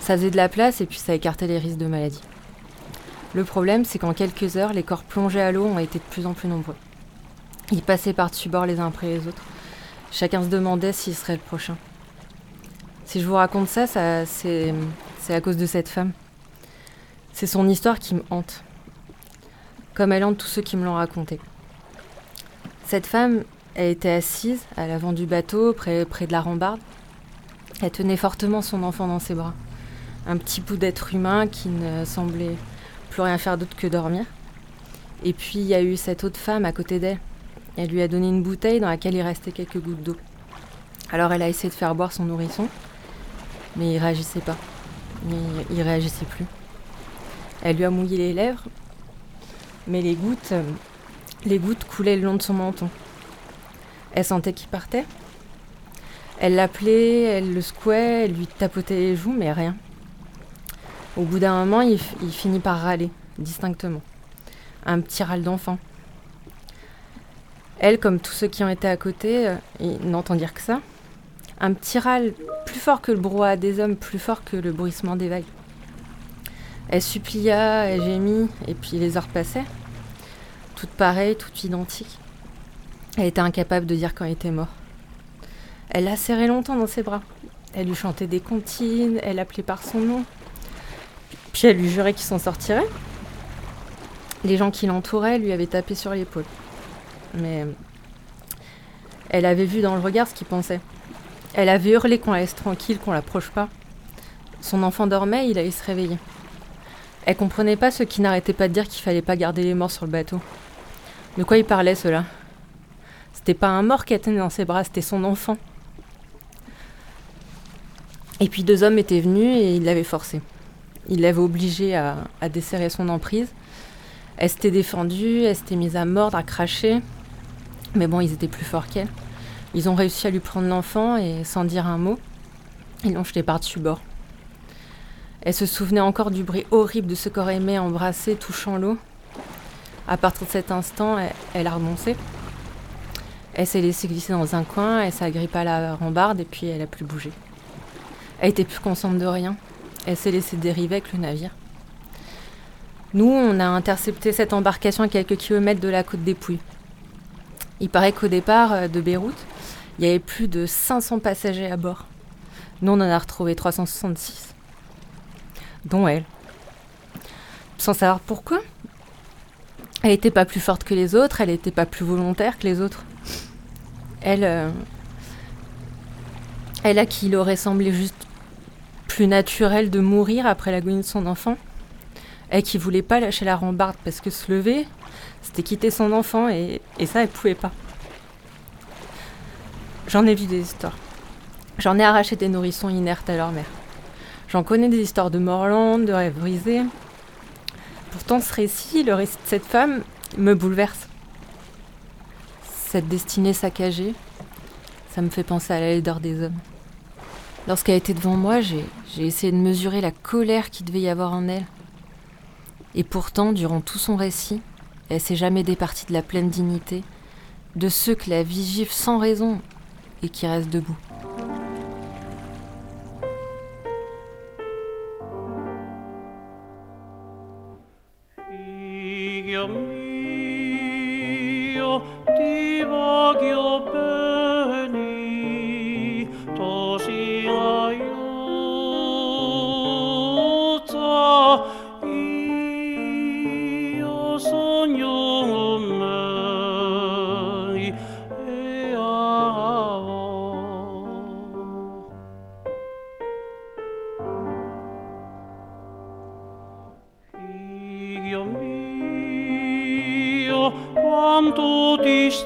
Ça faisait de la place et puis ça écartait les risques de maladie. Le problème, c'est qu'en quelques heures, les corps plongés à l'eau ont été de plus en plus nombreux. Ils passaient par-dessus bord les uns après les autres. Chacun se demandait s'il serait le prochain. Si je vous raconte ça, c'est à cause de cette femme. C'est son histoire qui me hante. Comme elle hante tous ceux qui me l'ont racontée. Cette femme, elle était assise à l'avant du bateau, près, près de la rambarde. Elle tenait fortement son enfant dans ses bras. Un petit bout d'être humain qui ne semblait plus rien faire d'autre que dormir. Et puis il y a eu cette autre femme à côté d'elle. Elle lui a donné une bouteille dans laquelle il restait quelques gouttes d'eau. Alors elle a essayé de faire boire son nourrisson, mais il réagissait pas. Il, il réagissait plus. Elle lui a mouillé les lèvres, mais les gouttes, coulaient le long de son menton. Elle sentait qu'il partait. Elle l'appelait, elle le secouait, elle lui tapotait les joues, mais rien. Au bout d'un moment, il finit par râler, distinctement. Un petit râle d'enfant. Elle, comme tous ceux qui ont été à côté, euh, ils n'entendirent que ça. Un petit râle plus fort que le brouhaha des hommes, plus fort que le bruissement des vagues. Elle supplia, elle gémit, et puis les heures passaient. Toutes pareilles, toutes identiques. Elle était incapable de dire quand il était mort. Elle l'a serré longtemps dans ses bras. Elle lui chantait des comptines, elle l'appelait par son nom. Puis elle lui jurait qu'il s'en sortirait. Les gens qui l'entouraient lui avaient tapé sur l'épaule. Mais elle avait vu dans le regard ce qu'il pensait. Elle avait hurlé qu'on la laisse tranquille, qu'on l'approche pas. Son enfant dormait, il allait se réveiller. Elle comprenait pas ceux qui n'arrêtaient pas de dire qu'il fallait pas garder les morts sur le bateau. De quoi il parlait cela C'était pas un mort qu'elle tenait dans ses bras, c'était son enfant. Et puis deux hommes étaient venus et ils l'avaient forcé. Ils l'avaient obligée à desserrer son emprise. Elle s'était défendue, elle s'était mise à mordre, à cracher. Mais bon, ils étaient plus forts qu'elle. Ils ont réussi à lui prendre l'enfant et sans dire un mot, ils l'ont jeté par-dessus bord. Elle se souvenait encore du bruit horrible de ce corps aimé embrassé, touchant l'eau. À partir de cet instant, elle, a renoncé. Elle s'est laissée glisser dans un coin, elle s'est agrippée à la rambarde et puis elle a plus bougé. Elle était plus consciente de rien. Elle s'est laissée dériver avec le navire. Nous, on a intercepté cette embarcation à quelques kilomètres de la côte des Pouilles. Il paraît qu'au départ euh, de Beyrouth, il y avait plus de 500 passagers à bord. Nous, on en a retrouvé 366. Dont elle. Sans savoir pourquoi. Elle n'était pas plus forte que les autres, elle n'était pas plus volontaire que les autres. Elle. euh, elle à qui il aurait semblé juste plus naturel de mourir après l'agonie de son enfant. Elle qui voulait pas lâcher la rambarde parce que se lever, c'était quitter son enfant et, et ça, elle pouvait pas. J'en ai vu des histoires. J'en ai arraché des nourrissons inertes à leur mère. J'en connais des histoires de Morland, de rêves brisés. Pourtant, ce récit, le récit de cette femme, me bouleverse. Cette destinée saccagée, ça me fait penser à la laideur des hommes. Lorsqu'elle était devant moi, j'ai essayé de mesurer la colère qu'il devait y avoir en elle. Et pourtant, durant tout son récit, elle s'est jamais départie de la pleine dignité, de ceux que la vie gifle sans raison et qui restent debout.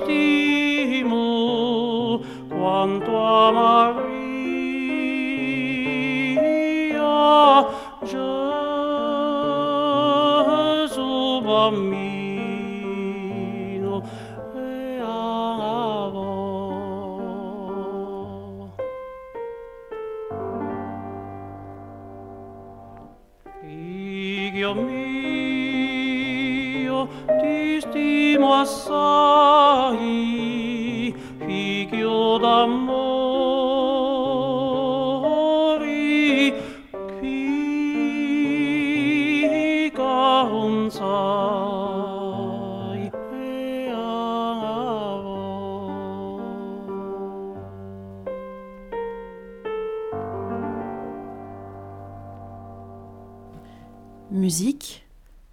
estimo, quanto amaré.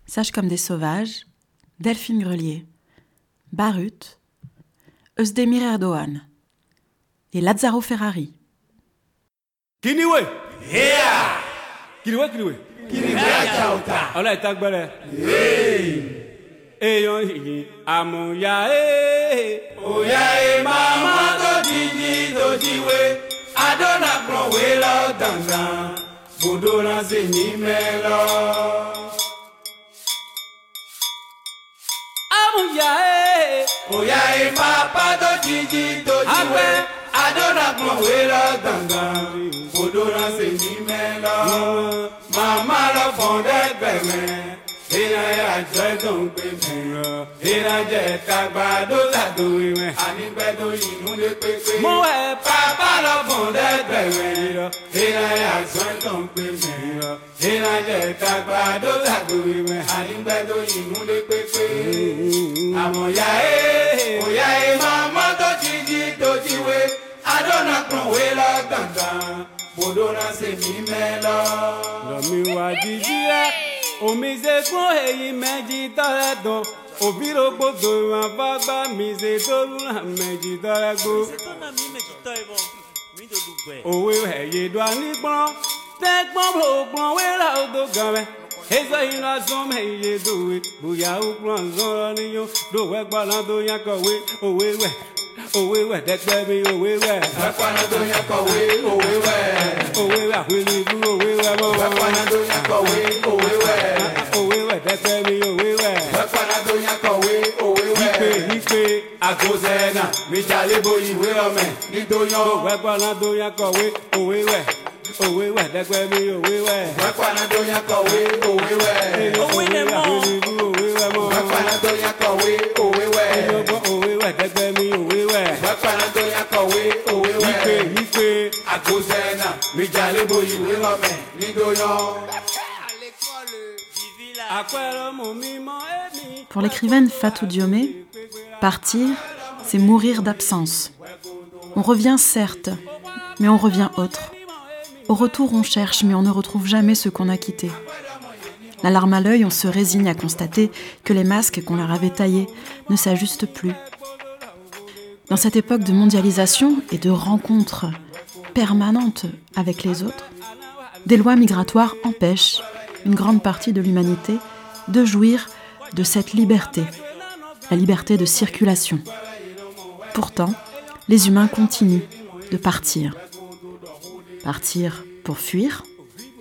Sage comme des sauvages, Delphine Grelier, Barut, Özdemir Erdogan et Lazzaro Ferrari. Kiniwe. Yeah. Kiniwe kiniwe. Kiniwe chauta. Ọlá ìta gbẹrẹ. Èèyàn yìí àmúyá ee. Òyà ẹ̀ màmá tó jíjí tó jíwe. Adọ́nà pọ̀wé lọ dandan. Bòdó ránṣẹ́ ní mẹ́lọ. Àmúyá ee. Òyà ẹ̀ màmá tó jíjí tó jíwe. Adọ́nà pọ̀wé lọ dandan. Bòdó ránṣẹ́ ní mẹ́lọ. Màmá lọ fọ̀ndẹ́gbẹ̀mẹ́. ìnáyà sẹ́dùn pé fúnra ìnájẹ tagbà dọ́là tó ìwẹ̀ ànígbẹ́dọ̀ ìmúlẹ̀ pépé. mú ẹ bàbá lọ fún dẹ́gbẹ̀rẹ̀ lọ ìnáyà sẹ́dùn pé fúnra ìnájẹ tagbà dọ́là tó ìwẹ̀ ànígbẹ́dọ̀ ìmúlẹ̀ pépé. àmọ̀ ya ẹ́ òya ẹ̀ máa mọ́tò ti di dojiwe adọ́nàkùnwé lọ gbọ̀ngàn bòdó náà ṣe mí mẹ́ lọ. lọ́mí wá jíjí ẹ́ omize fún èyí méjì tọrẹ dùn òbírògbò dòrò àbágbá mize dòrò méjì tọrẹ gbó. òwe ẹ̀yẹ dùn ànígbọ́n tẹ́gbọ́n bò gbọ́n wéra odò gan rẹ̀. Eza yi la zɔn mɛ iye dowe, boya wo kplɔ zɔn lɔ ni yo, do wɛ gbɔ la do nya kɔ we. Òwe wẹ̀ dẹ́gbẹ́ mi òwe wẹ̀. Wẹ́pọ̀nà tó yẹ kọ̀wé òwe wẹ̀. òwe wẹ̀ àpèlú ìlú òwe wẹ̀ mọ́. Wẹ́pọ̀nà tó yẹ kọ̀wé òwe wẹ̀. òwe wẹ̀ dẹ́gbẹ́ mi òwe wẹ̀. Wẹ́pọ̀nà tó yẹ kọ̀wé òwe wẹ̀. Ipe ipe Àgọ́sẹ̀nà mi jalè bo ìwé ọmọ nítoyàn. wẹ́pọ̀nà tó yàn kọ̀wé òwe wẹ̀ òwe wẹ̀ dẹ́gbẹ́ mi òwe wẹ̀. Wẹ́pọ̀nà tó yẹ kọ̀wé òwe wẹ̀. òwe wẹ̀ àpèlú ìlú òwe wẹ̀ mọ́. Wẹ́pọ̀nà tó yẹ kọ̀wé òwe wẹ̀. Pour l'écrivaine Fatou Diomé, partir, c'est mourir d'absence. On revient certes, mais on revient autre. Au retour, on cherche, mais on ne retrouve jamais ce qu'on a quitté. La larme à l'œil, on se résigne à constater que les masques qu'on leur avait taillés ne s'ajustent plus. Dans cette époque de mondialisation et de rencontres permanentes avec les autres, des lois migratoires empêchent une grande partie de l'humanité de jouir de cette liberté, la liberté de circulation. Pourtant, les humains continuent de partir. Partir pour fuir,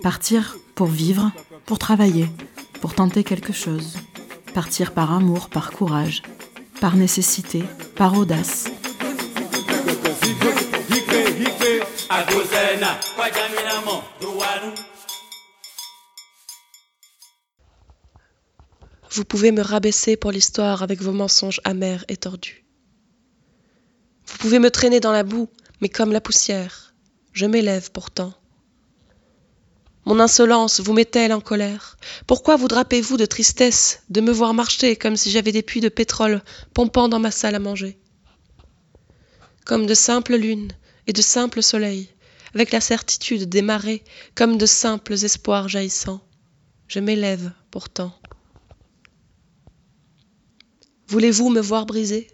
partir pour vivre, pour travailler, pour tenter quelque chose. Partir par amour, par courage, par nécessité, par audace. Vous pouvez me rabaisser pour l'histoire avec vos mensonges amers et tordus. Vous pouvez me traîner dans la boue, mais comme la poussière, je m'élève pourtant. Mon insolence vous met-elle en colère? Pourquoi vous drapez-vous de tristesse de me voir marcher comme si j'avais des puits de pétrole pompant dans ma salle à manger? Comme de simples lunes et de simples soleils, avec la certitude des marées, comme de simples espoirs jaillissants, je m'élève pourtant. Voulez-vous me voir briser?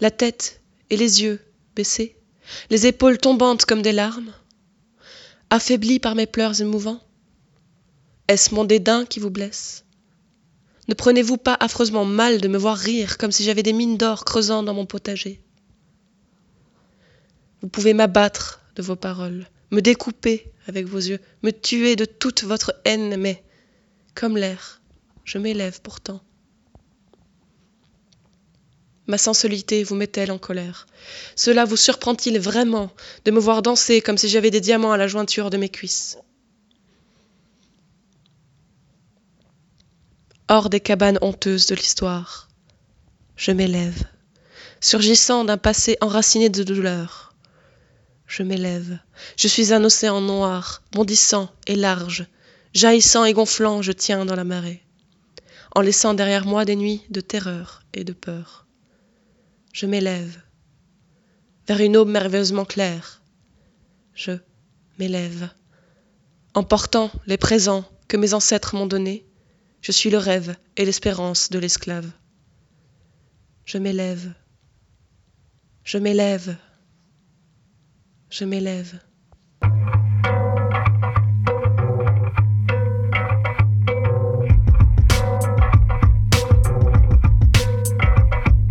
La tête et les yeux baissés, les épaules tombantes comme des larmes? Affaibli par mes pleurs émouvants? Est-ce mon dédain qui vous blesse? Ne prenez-vous pas affreusement mal de me voir rire comme si j'avais des mines d'or creusant dans mon potager? Vous pouvez m'abattre de vos paroles, me découper avec vos yeux, me tuer de toute votre haine, mais, comme l'air, je m'élève pourtant. Ma sensualité vous met-elle en colère? Cela vous surprend-il vraiment de me voir danser comme si j'avais des diamants à la jointure de mes cuisses? Hors des cabanes honteuses de l'histoire. Je m'élève, surgissant d'un passé enraciné de douleur. Je m'élève, je suis un océan noir, bondissant et large, jaillissant et gonflant, je tiens dans la marée, en laissant derrière moi des nuits de terreur et de peur. Je m'élève, vers une aube merveilleusement claire. Je m'élève, emportant les présents que mes ancêtres m'ont donnés. Je suis le rêve et l'espérance de l'esclave. Je m'élève, je m'élève, je m'élève.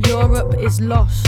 Europe is lost.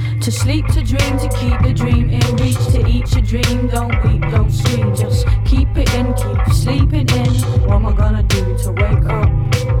To sleep, to dream, to keep the dream in reach, to eat your dream. Don't weep, don't scream, just keep it in, keep sleeping in. What am I gonna do to wake up?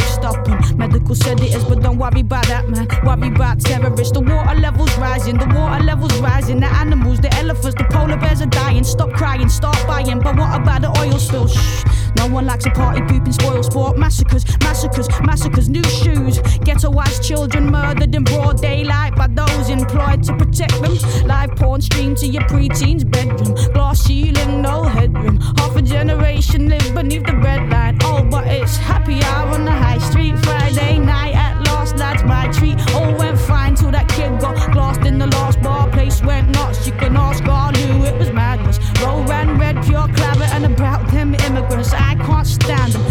stopping. Medical said it is, but don't worry about that, man. Worry about terrorists. The water levels rising, the water levels rising. The animals, the elephants, the polar bears are dying. Stop crying, start buying. But what about the oil spill? Shh. No one likes a party pooping spoil sport. Massacres, massacres, massacres. New shoes. Ghettoized children murdered in broad daylight by those employed to protect them. Live porn streamed to your preteen's bedroom. Glass ceiling, no headroom. Half a generation live beneath the red line. Oh, but it's happy hour on the high street. Friday night at last, that's my treat. All went fine till that kid got glassed in the last bar. Place went nuts. You can ask all knew it was madness. Roll ran red, pure clabber, and about them immigrants. I can't stand them.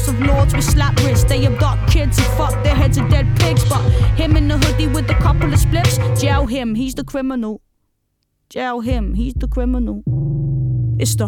of Lords with slap wrists. They abduct kids and fuck their heads of dead pigs. But him in the hoodie with a couple of spliffs, jail him, he's the criminal. Jail him, he's the criminal. It's the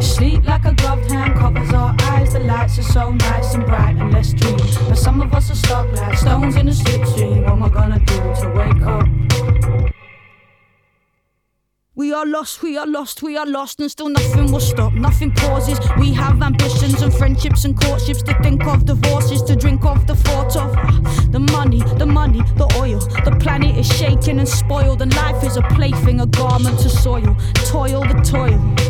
Sleep like a gloved hand covers our eyes. The lights are so nice and bright and let's dream. But some of us are stuck like stones in a slipstream. What am I gonna do to wake up? We are lost, we are lost, we are lost, and still nothing will stop, nothing pauses. We have ambitions and friendships and courtships to think of, divorces to drink of, the thought of the money, the money, the oil. The planet is shaken and spoiled, and life is a plaything, a garment to soil. Toil, the toil.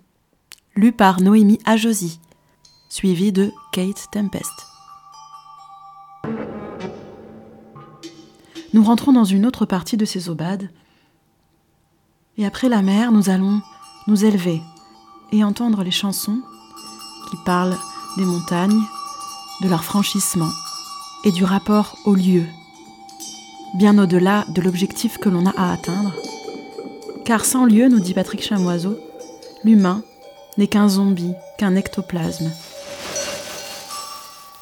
lu par Noémie Ajosi, suivi de Kate Tempest. Nous rentrons dans une autre partie de ces aubades, et après la mer, nous allons nous élever et entendre les chansons qui parlent des montagnes, de leur franchissement et du rapport au lieu, bien au-delà de l'objectif que l'on a à atteindre. Car sans lieu, nous dit Patrick Chamoiseau, l'humain n'est qu'un zombie, qu'un ectoplasme.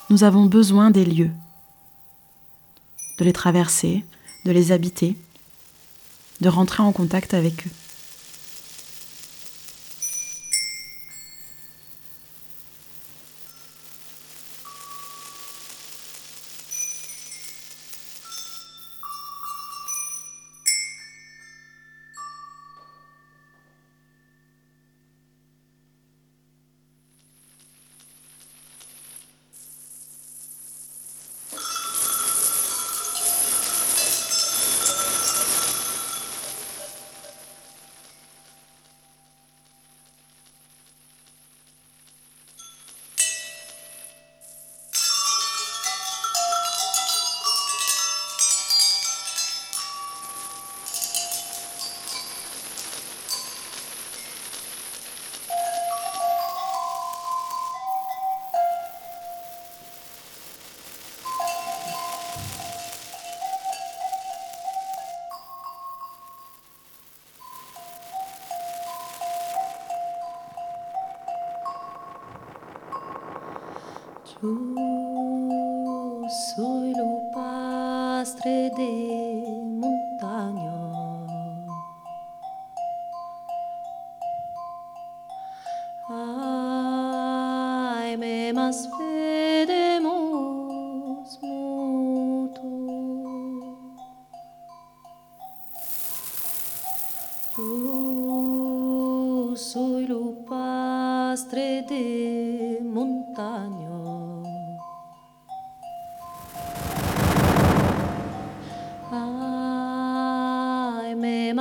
Nous avons besoin des lieux, de les traverser, de les habiter, de rentrer en contact avec eux.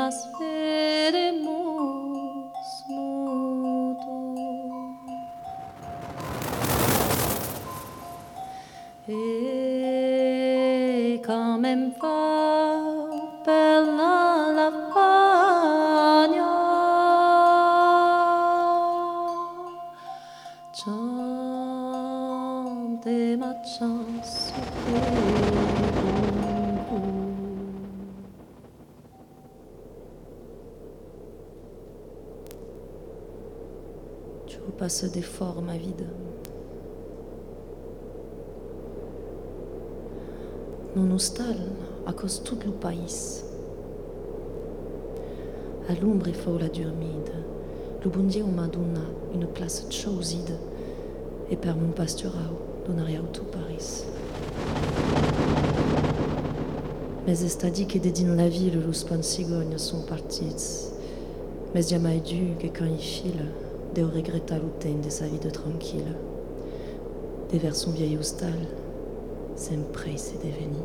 Me más Tu passes des formes vides. Non nostal a cause tout le pays. À l'ombre faut la dormide. Le bon Dieu m'a donné une place choiside. Et per mon pasturao donaria tout Paris. Mais est dit que dedans la ville, los pansigognes sont partis. Mais jamais dû que quand il file, de regretta l'outain de sa vie de tranquille. Des vers son vieil hostal, sempre c'est devenu.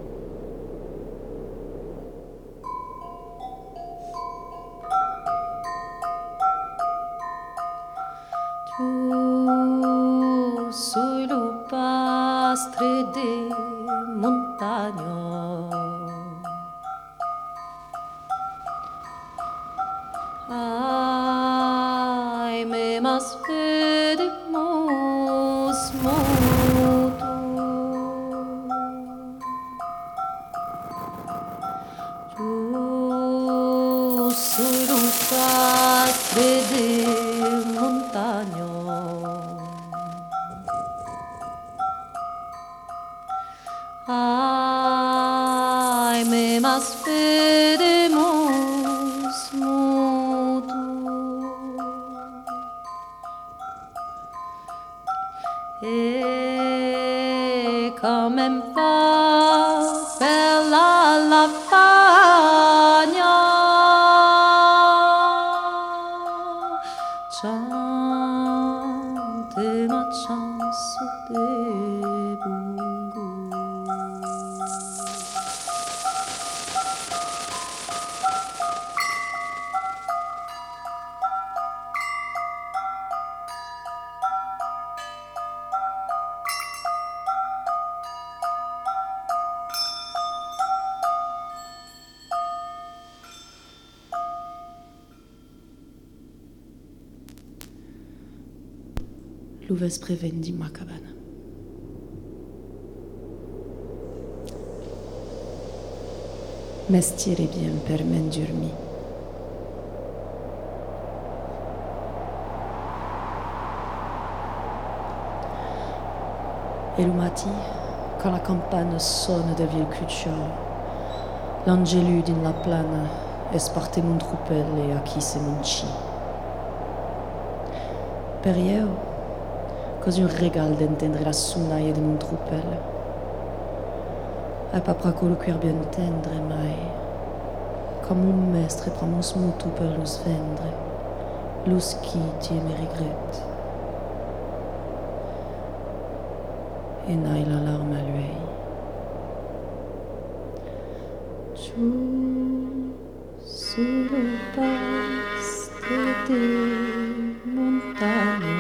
Luves prevendi ma cabana. Mestiere bien per mendurmi. Et le matin, quand la campagne sonne de ville cucciole, l'angelu in la plana esparte mon troupel e a chi se mon ci. Per io, così un regalo d'entendre la sunaia de mon troupel. A pas pra le cuir bien tendre mai, comme un mestre prend mon smuto per los vendre, los qui tie me regrette. Et n'aille la larme à lui. Giù sullo pasto di montagna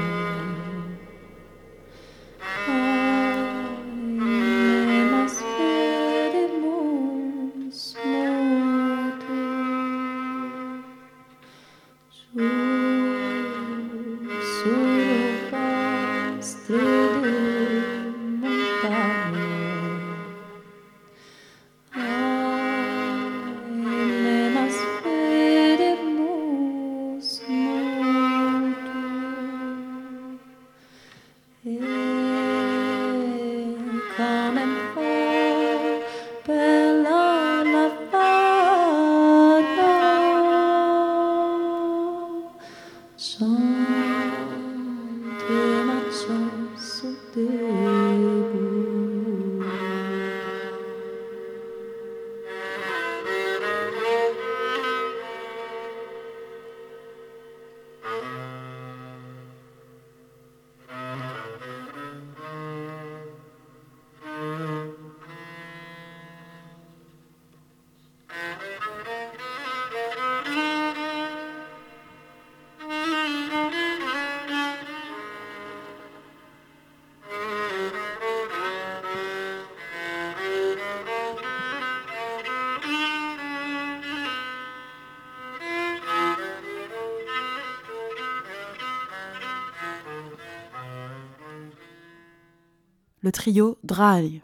trio Draai.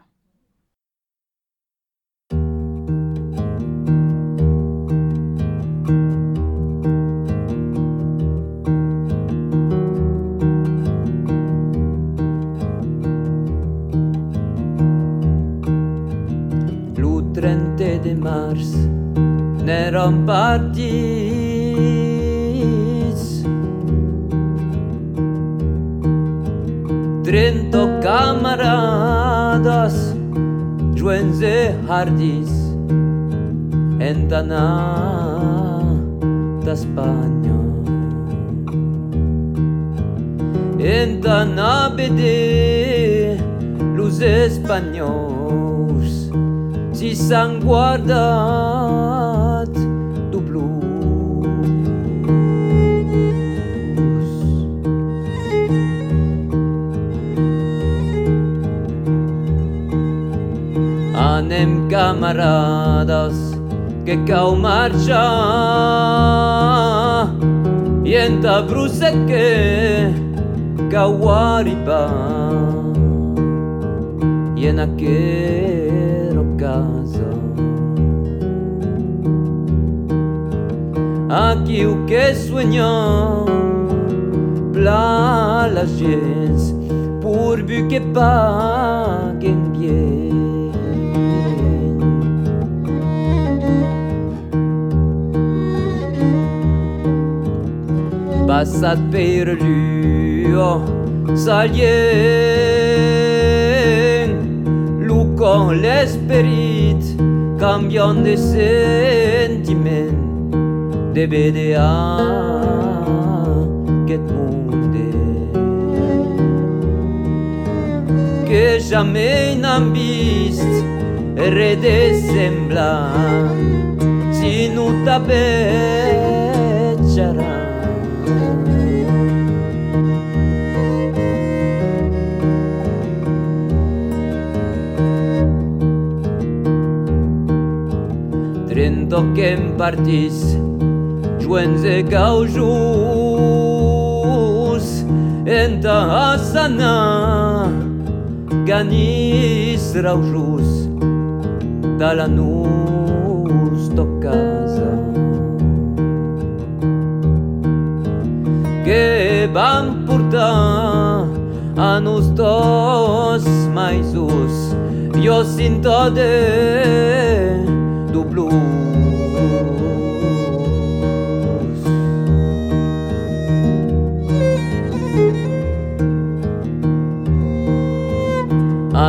partis Joens e gaujus En ta asana Ganis raujus Da la nus to casa Que vam portar A nos dos maisus Jo sinto de Du blues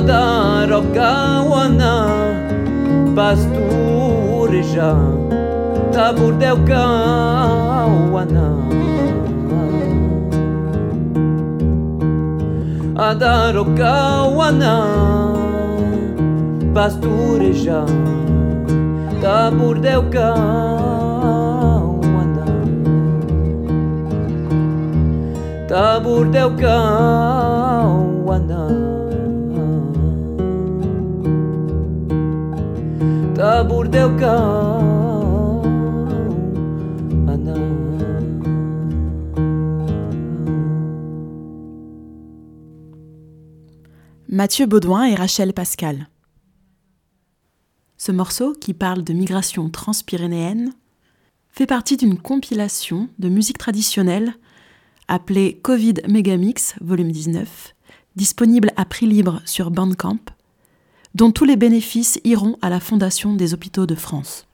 da rocauana Pastureja Tabur deu cauana A da rocauana Pastureja Tabur deu cauana Tabur deu cauana Mathieu Baudouin et Rachel Pascal. Ce morceau, qui parle de migration transpyrénéenne, fait partie d'une compilation de musique traditionnelle appelée Covid Megamix Volume 19, disponible à prix libre sur Bandcamp, dont tous les bénéfices iront à la Fondation des hôpitaux de France.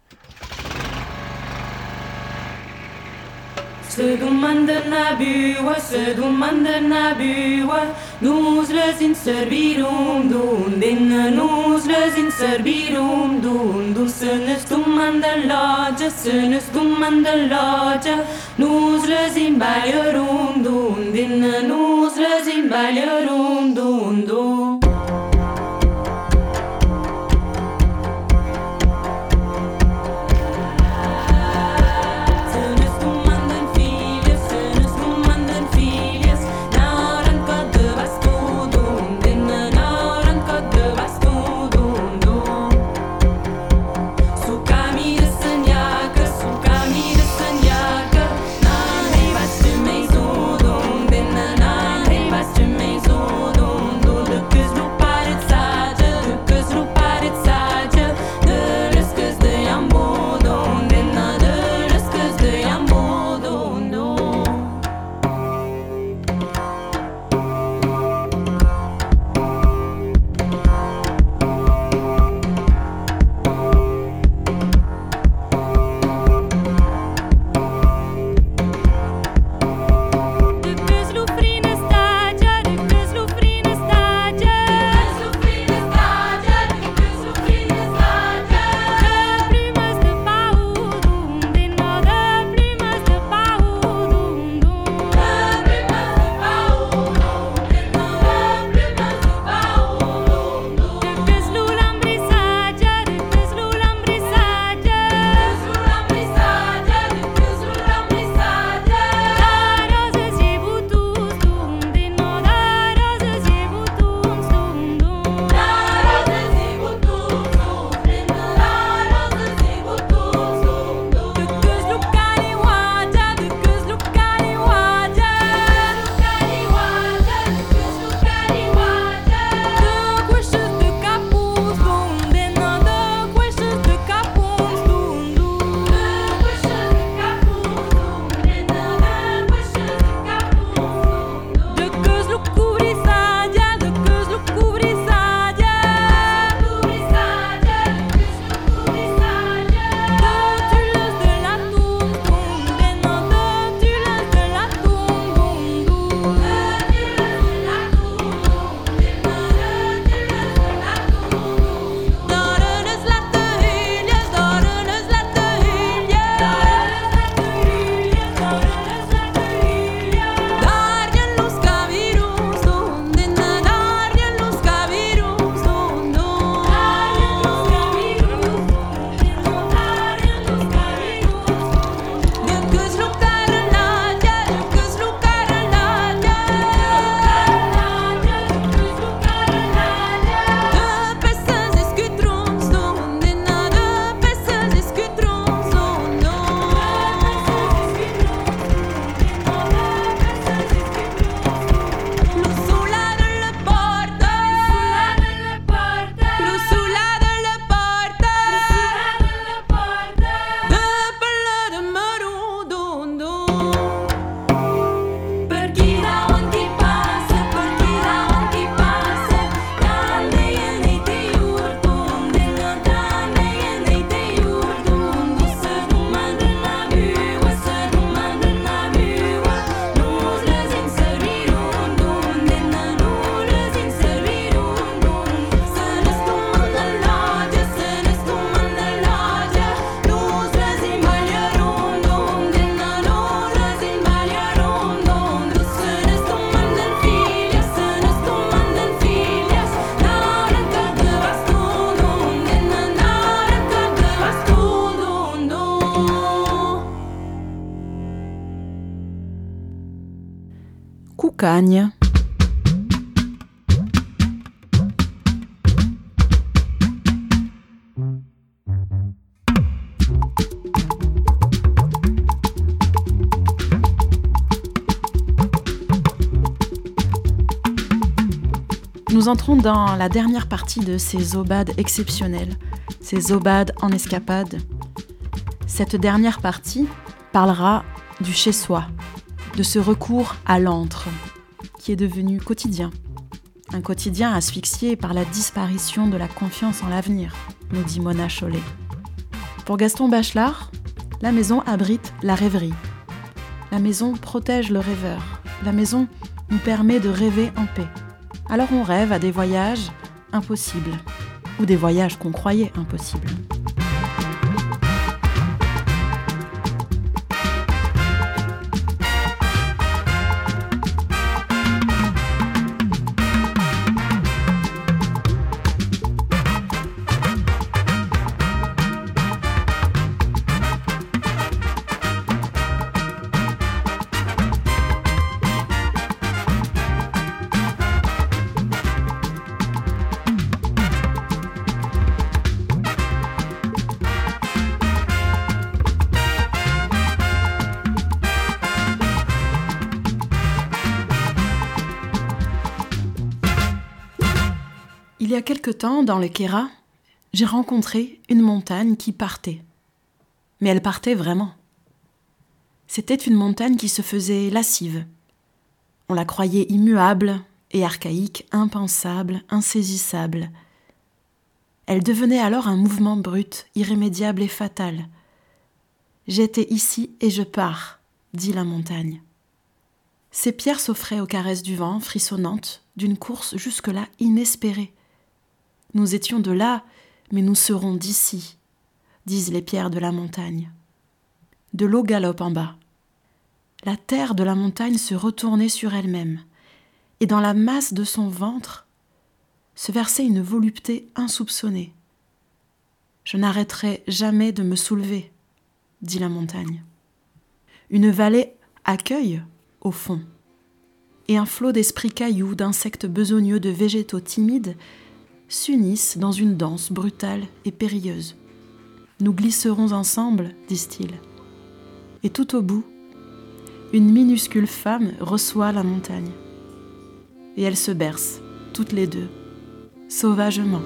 Nous entrons dans la dernière partie de ces obades exceptionnelles, ces obades en escapade. Cette dernière partie parlera du chez-soi, de ce recours à l'antre, est devenu quotidien. Un quotidien asphyxié par la disparition de la confiance en l'avenir, nous dit Mona Chollet. Pour Gaston Bachelard, la maison abrite la rêverie. La maison protège le rêveur. La maison nous permet de rêver en paix. Alors on rêve à des voyages impossibles, ou des voyages qu'on croyait impossibles. Temps, dans le Kera, j'ai rencontré une montagne qui partait. Mais elle partait vraiment. C'était une montagne qui se faisait lascive. On la croyait immuable et archaïque, impensable, insaisissable. Elle devenait alors un mouvement brut, irrémédiable et fatal. J'étais ici et je pars, dit la montagne. Ces pierres s'offraient aux caresses du vent, frissonnantes, d'une course jusque-là inespérée. Nous étions de là, mais nous serons d'ici, disent les pierres de la montagne. De l'eau galope en bas. La terre de la montagne se retournait sur elle-même, et dans la masse de son ventre se versait une volupté insoupçonnée. Je n'arrêterai jamais de me soulever, dit la montagne. Une vallée accueille, au fond, et un flot d'esprits cailloux, d'insectes besogneux, de végétaux timides s'unissent dans une danse brutale et périlleuse. Nous glisserons ensemble, disent-ils. Et tout au bout, une minuscule femme reçoit la montagne. Et elles se bercent, toutes les deux, sauvagement.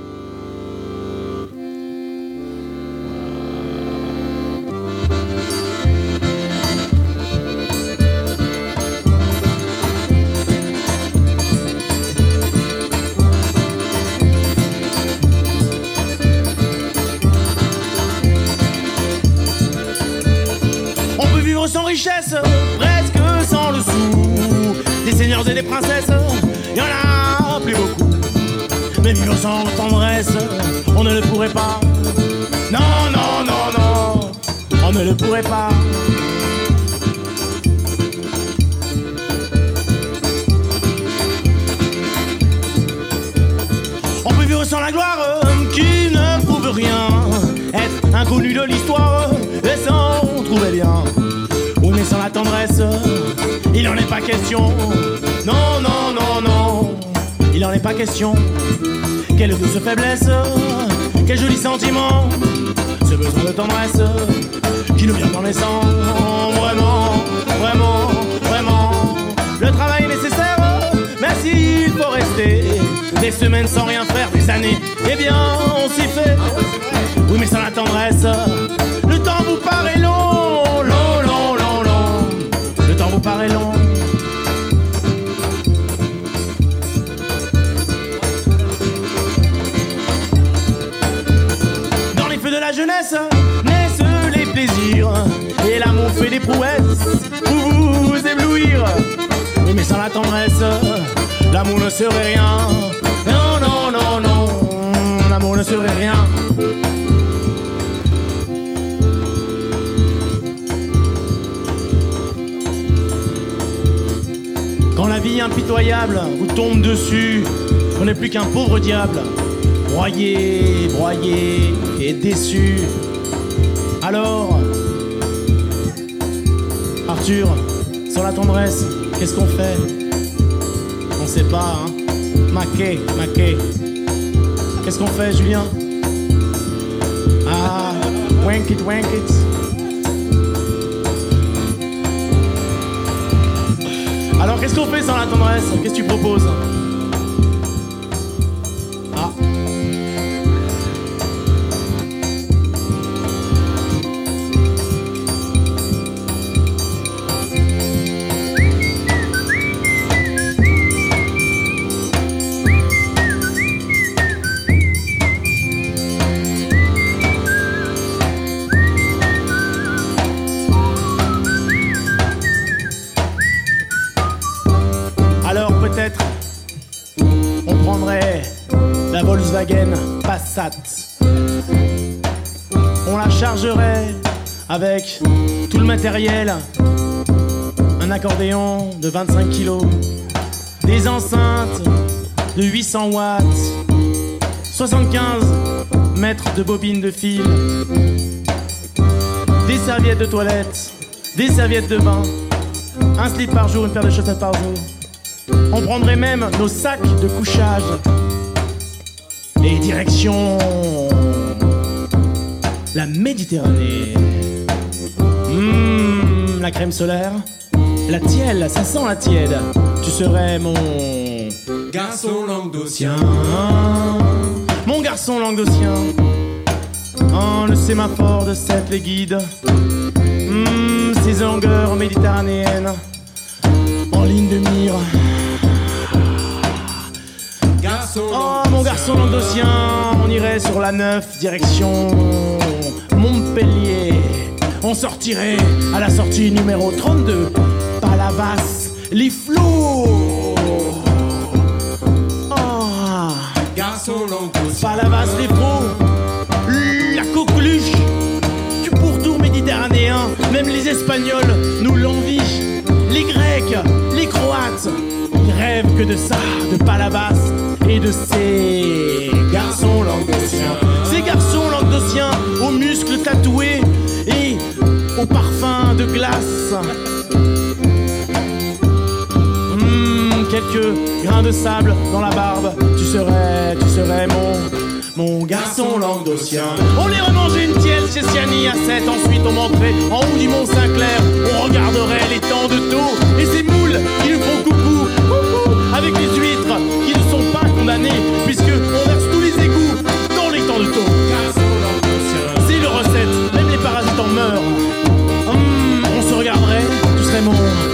Il n'en est pas question. Non, non, non, non, il n'en est pas question. Quelle douce faiblesse, quel joli sentiment. Ce besoin de tendresse qui nous vient les sangs. Vraiment, vraiment, vraiment. Le travail est nécessaire, mais s'il faut rester des semaines sans rien faire, des années, eh bien, on s'y fait. Oui, mais sans la tendresse, le temps vous paraît l'amour fait des prouesses pour vous éblouir. Oui, mais sans la tendresse, l'amour ne serait rien. Non, non, non, non, l'amour ne serait rien. Quand la vie impitoyable vous tombe dessus, on n'est plus qu'un pauvre diable, broyé, broyé et déçu. Alors, Sans la tendresse, qu'est-ce qu'on fait? Sait pas, hein. Maquet, maquet. Qu'est-ce qu'on fait, Julien? Ah, wank it, wank it. Alors, qu'est-ce qu'on fait sans la tendresse? Qu'est-ce que tu proposes? Avec tout le matériel, un accordéon de 25 kilos, des enceintes de 800 watts, 75 mètres de bobines de fil, des serviettes de toilette, des serviettes de bain, un slip par jour, une paire de chaussettes par jour. On prendrait même nos sacs de couchage. Et direction la Méditerranée. La crème solaire, la tielle, ça sent la tiède. Tu serais mon Garçon languedocien. mon garçon languedocien. Oh, le sémaphore de cette les guide. Mmh, ces longueurs méditerranéennes en ligne de mire. Garçon Oh mon garçon languedocien, on irait sur la 9 direction Montpellier. On sortirait à la sortie numéro 32, Palavas, les flots. Languedocien. Palavas, les flots, la coqueluche, du pourtour méditerranéen, même les Espagnols nous l'envient. Les Grecs, les Croates, ils rêvent que de ça, de Palavas et de ces garçons languedociens. Ces garçons languedociens aux muscles tatoués et au parfum de glace. Hmm, quelques grains de sable dans la barbe, tu serais, tu serais mon, mon garçon languedocien. On irait manger une tienne chez Siani à 7, ensuite on monterait en haut du Mont Saint-Clair, on regarderait les temps de taux et ces moules qui nous font coucou, coucou, avec les huîtres tu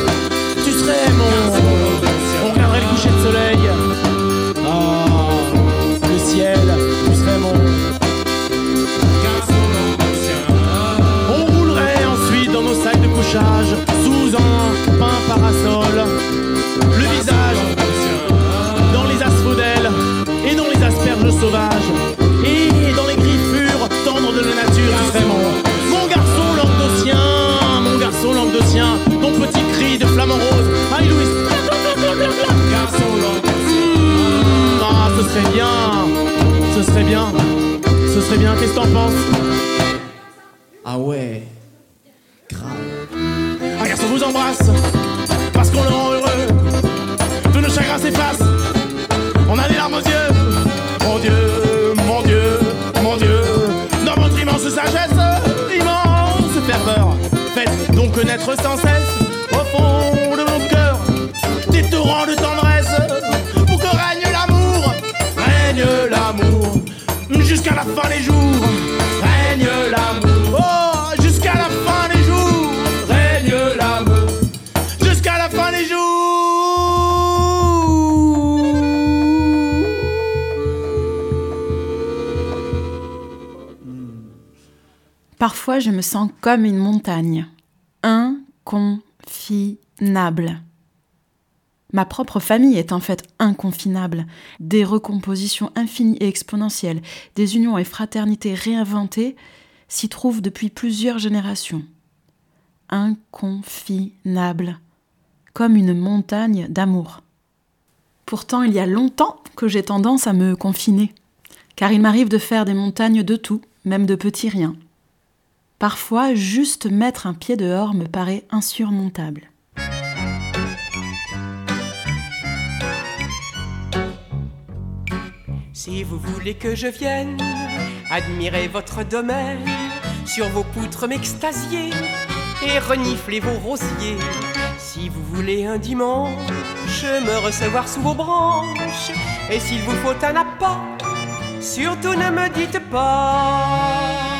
ce serait bien. Qu'est-ce que t'en penses? Me sens comme une montagne, inconfinable. Ma propre famille est en fait inconfinable. Des recompositions infinies et exponentielles, des unions et fraternités réinventées s'y trouvent depuis plusieurs générations. Inconfinable, comme une montagne d'amour. Pourtant, il y a longtemps que j'ai tendance à me confiner, car il m'arrive de faire des montagnes de tout, même de petits riens. Parfois, juste mettre un pied dehors me paraît insurmontable. Si vous voulez que je vienne admirer votre domaine, sur vos poutres m'extasier et renifler vos rosiers. Si vous voulez un dimanche me recevoir sous vos branches, et s'il vous faut un appât, surtout ne me dites pas.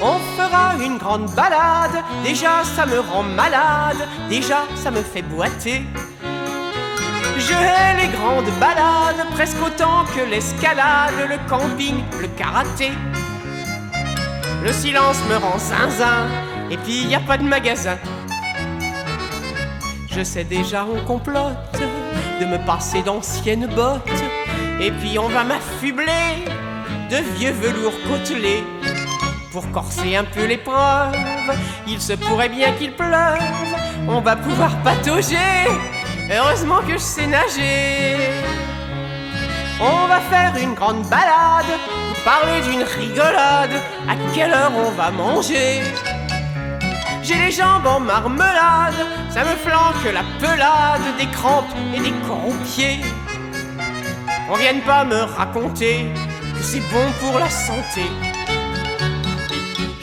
On fera une grande balade, déjà ça me rend malade, déjà ça me fait boiter. Je hais les grandes balades, presque autant que l'escalade, le camping, le karaté. Le silence me rend zinzin, et puis y a pas de magasin. Je sais déjà, on complote de me passer d'anciennes bottes, et puis on va m'affubler de vieux velours côtelés. Pour corser un peu l'épreuve, il se pourrait bien qu'il pleuve, on va pouvoir patauger. Heureusement que je sais nager. On va faire une grande balade, parler d'une rigolade. À quelle heure on va manger? J'ai les jambes en marmelade, ça me flanque la pelade des crampes et des corps-pieds. On vienne pas me raconter que c'est bon pour la santé.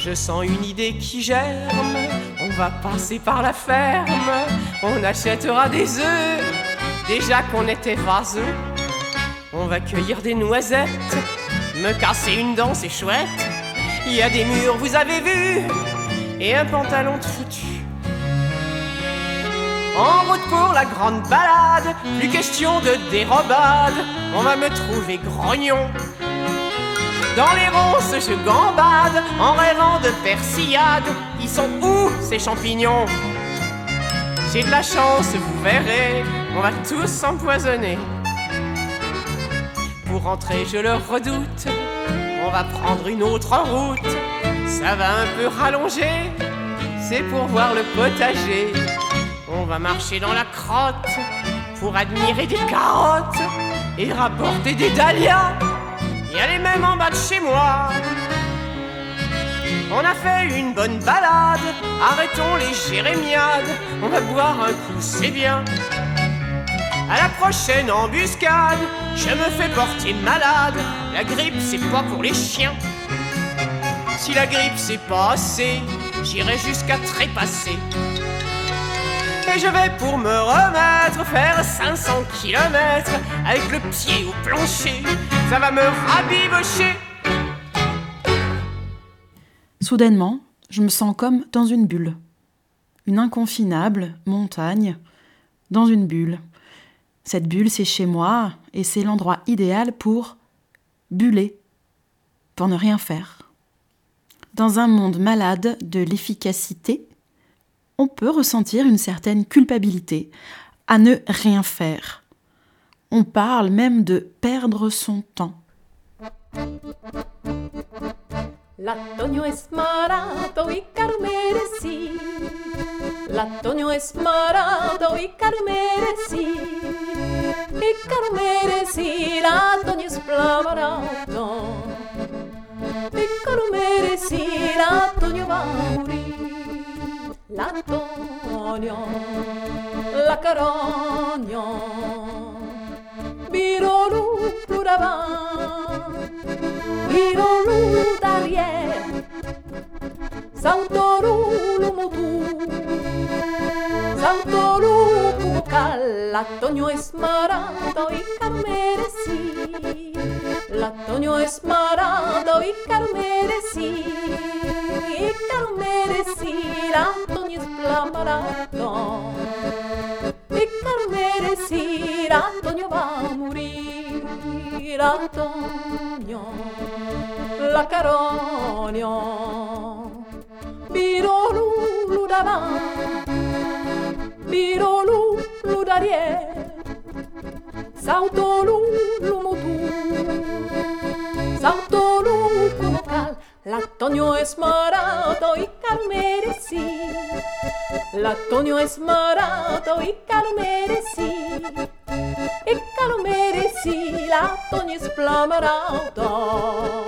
Je sens une idée qui germe, on va passer par la ferme, on achètera des œufs, déjà qu'on était vaseux. On va cueillir des noisettes, me casser une dent, c'est chouette. Il y a des murs, vous avez vu, et un pantalon de foutu. En route pour la grande balade, plus question de dérobade, on va me trouver grognon. Dans les ronces, je gambade en rêvant de persillade. Ils sont où ces champignons? J'ai de la chance, vous verrez, on va tous s'empoisonner. Pour rentrer, je le redoute, on va prendre une autre route. Ça va un peu rallonger, c'est pour voir le potager. On va marcher dans la crotte pour admirer des carottes et rapporter des dahlias. Y a les en bas de chez moi. On a fait une bonne balade, arrêtons les jérémiades. On va boire un coup, c'est bien. À la prochaine embuscade, je me fais porter malade. La grippe, c'est pas pour les chiens. Si la grippe, c'est pas assez, j'irai jusqu'à trépasser. Et je vais pour me remettre faire 500 km avec le pied au plancher. Ça va me rabibocher. Soudainement, je me sens comme dans une bulle. Une inconfinable montagne dans une bulle. Cette bulle, c'est chez moi et c'est l'endroit idéal pour buller, pour ne rien faire. Dans un monde malade de l'efficacité, on peut ressentir une certaine culpabilité à ne rien faire. On parle même de perdre son temps. L'otoño es marato y carmeresí. L'otoño es marato y carmeresí. Y carmeresí, l'otoño es blamarato. Y carmeresí, l'otoño va a morir. L'otoño, la carogno. Birolu pluravan, birolu d'arrière, Sautorulu mutu, Sautorulu cucal, l'otoño es marato y carmeresí, l'otoño es marato y carmeresí, y carmeresí, l'otoño es blamarato. E carmeresí, l'otoño va a morir, l'otoño, la caronio, birolu davanti, birolu d'arrière, sautolu mutu, sautolu l'otoño es marato y carmeresí, l'otoño es marato y carmeresí, y carmeresí, l'otoño es blamarato,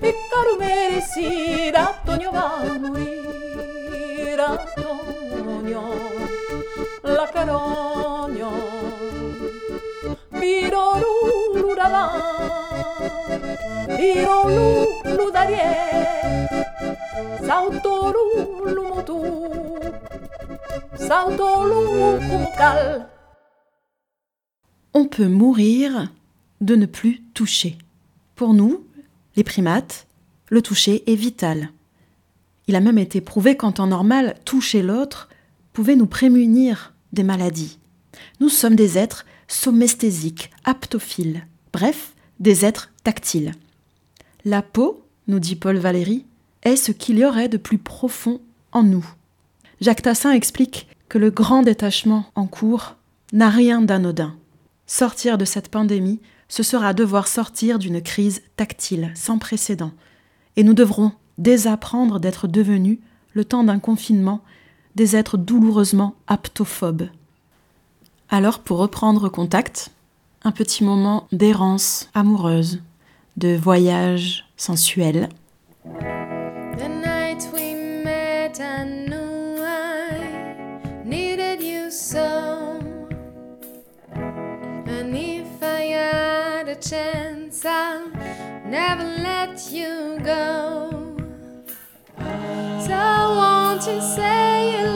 y carmeresí, l'otoño va a morir, l'otoño, la carogno, On peut mourir de ne plus toucher. Pour nous, les primates, le toucher est vital. Il a même été prouvé qu'en temps normal, toucher l'autre pouvait nous prémunir des maladies. Nous sommes des êtres somesthésiques, aptophiles, bref, des êtres tactiles. La peau, nous dit Paul Valéry, est ce qu'il y aurait de plus profond en nous. Jacques Tassin explique que le grand détachement en cours n'a rien d'anodin. Sortir de cette pandémie, ce sera devoir sortir d'une crise tactile sans précédent. Et nous devrons désapprendre d'être devenus, le temps d'un confinement, des êtres douloureusement aptophobes. Alors, pour reprendre contact, un petit moment d'errance amoureuse, de voyage sensuel. The night we met, I knew I needed you so. And if I had a chance, I'll never let you go. So won't you say you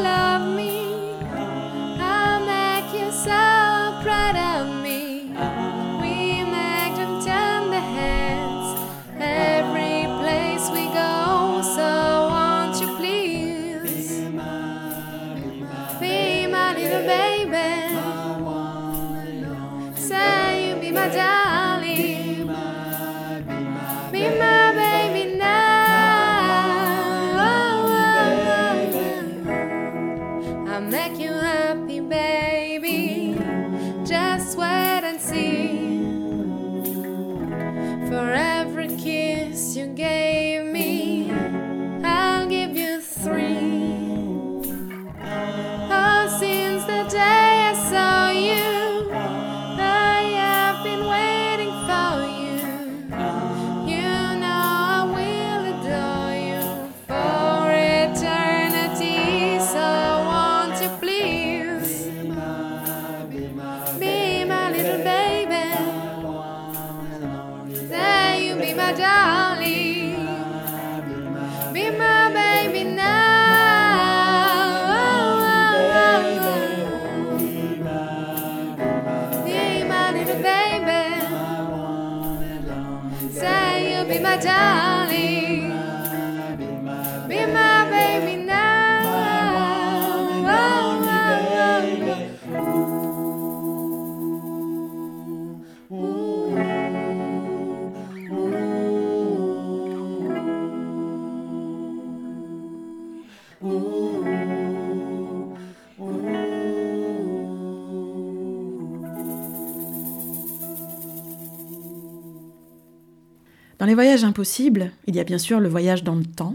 les voyages impossibles, il y a bien sûr le voyage dans le temps,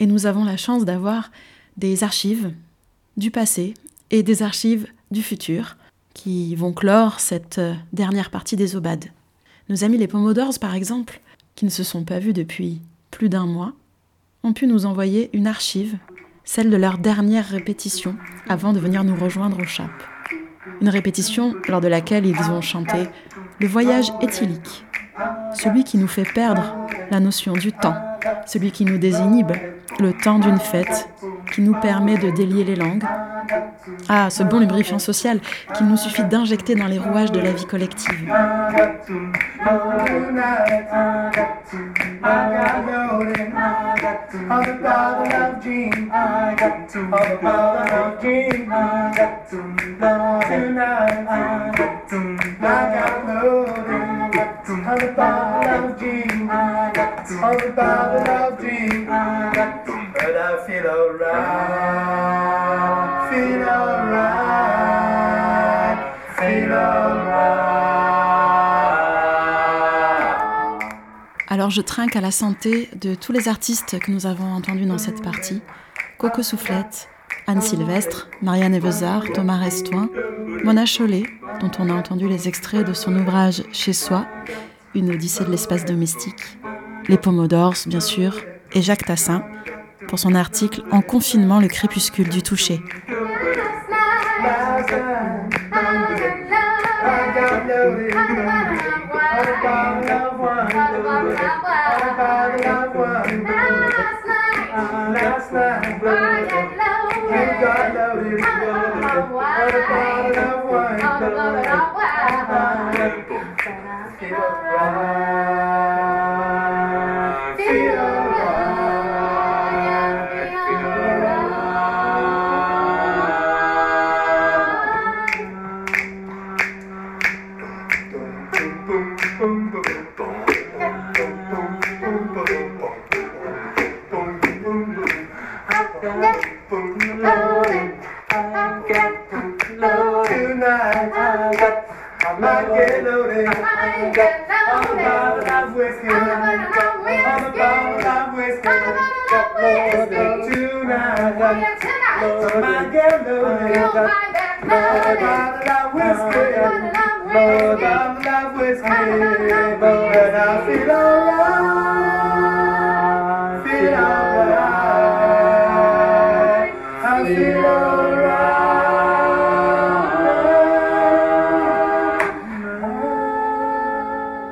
et nous avons la chance d'avoir des archives du passé et des archives du futur qui vont clore cette euh, dernière partie des obades. Nos amis les Pomodores, par exemple, qui ne se sont pas vus depuis plus d'un mois, ont pu nous envoyer une archive, celle de leur dernière répétition, avant de venir nous rejoindre au CHAP. Une répétition lors de laquelle ils ont chanté Le voyage éthylique, celui qui nous fait perdre la notion du temps, celui qui nous désinhibe, le temps d'une fête, qui nous permet de délier les langues. Ah, ce bon lubrifiant social qu'il nous suffit d'injecter dans les rouages de la vie collective. Alors je trinque à la santé de tous les artistes que nous avons entendus dans cette partie. Coco Soufflette, Anne Sylvestre, Marianne Evezard, Thomas Restoin, Mona Chollet, dont on a entendu les extraits de son ouvrage Chez soi, une odyssée de l'espace domestique, les Pomodores, bien sûr, et Jacques Tassin, pour son article En confinement, le crépuscule du toucher.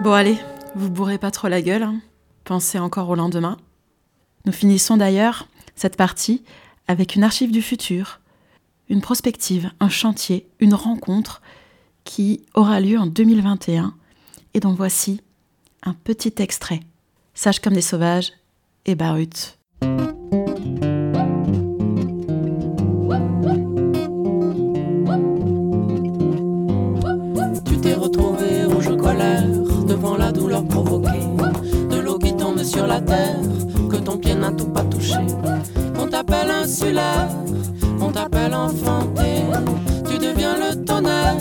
Bon allez, vous bourrez pas trop la gueule, hein. pensez encore au lendemain. Nous finissons d'ailleurs cette partie avec une archive du futur, une prospective, un chantier, une rencontre qui aura lieu en 2021 et dont voici un petit extrait. Sage comme des sauvages et Barut. Tu t'es retrouvé rouge colère devant la douleur provoquée de l'eau qui tombe sur la terre que ton pied n'a tout pas touché. On t'appelle insulaire, Tu deviens le tonnerre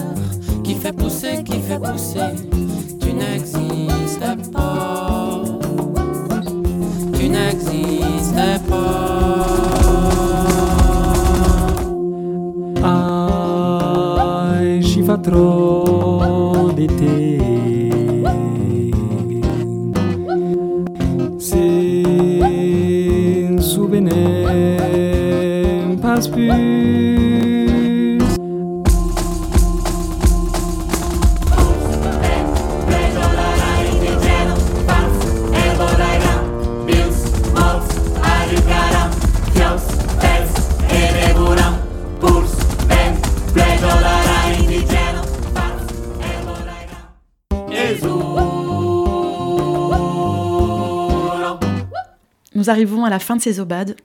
qui fait pousser, qui fait pousser. Tu n'existais pas, tu n'existais pas. Ai și fa tro Nous arrivons à la fin de ces obades.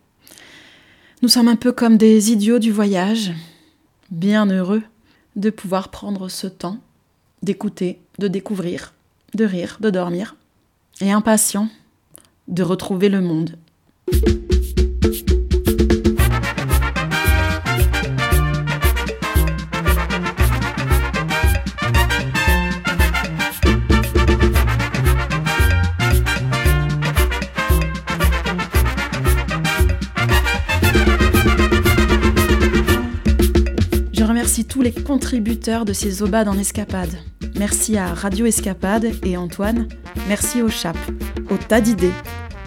Nous sommes un peu comme des idiots du voyage, bien heureux de pouvoir prendre ce temps d'écouter, de découvrir, de rire, de dormir, et impatients de retrouver le monde. Remercie tous les contributeurs de ces obades en escapade. Merci à Radio Escapade et Antoine. Merci au CHAP, au Tas d'idées,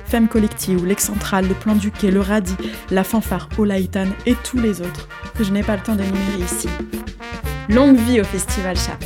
Femme Collective, l'Excentrale, le Plan du Quai, le Radis, la Fanfare, Olaïtan et tous les autres que je n'ai pas le temps d'énumérer ici. Longue vie au Festival CHAP.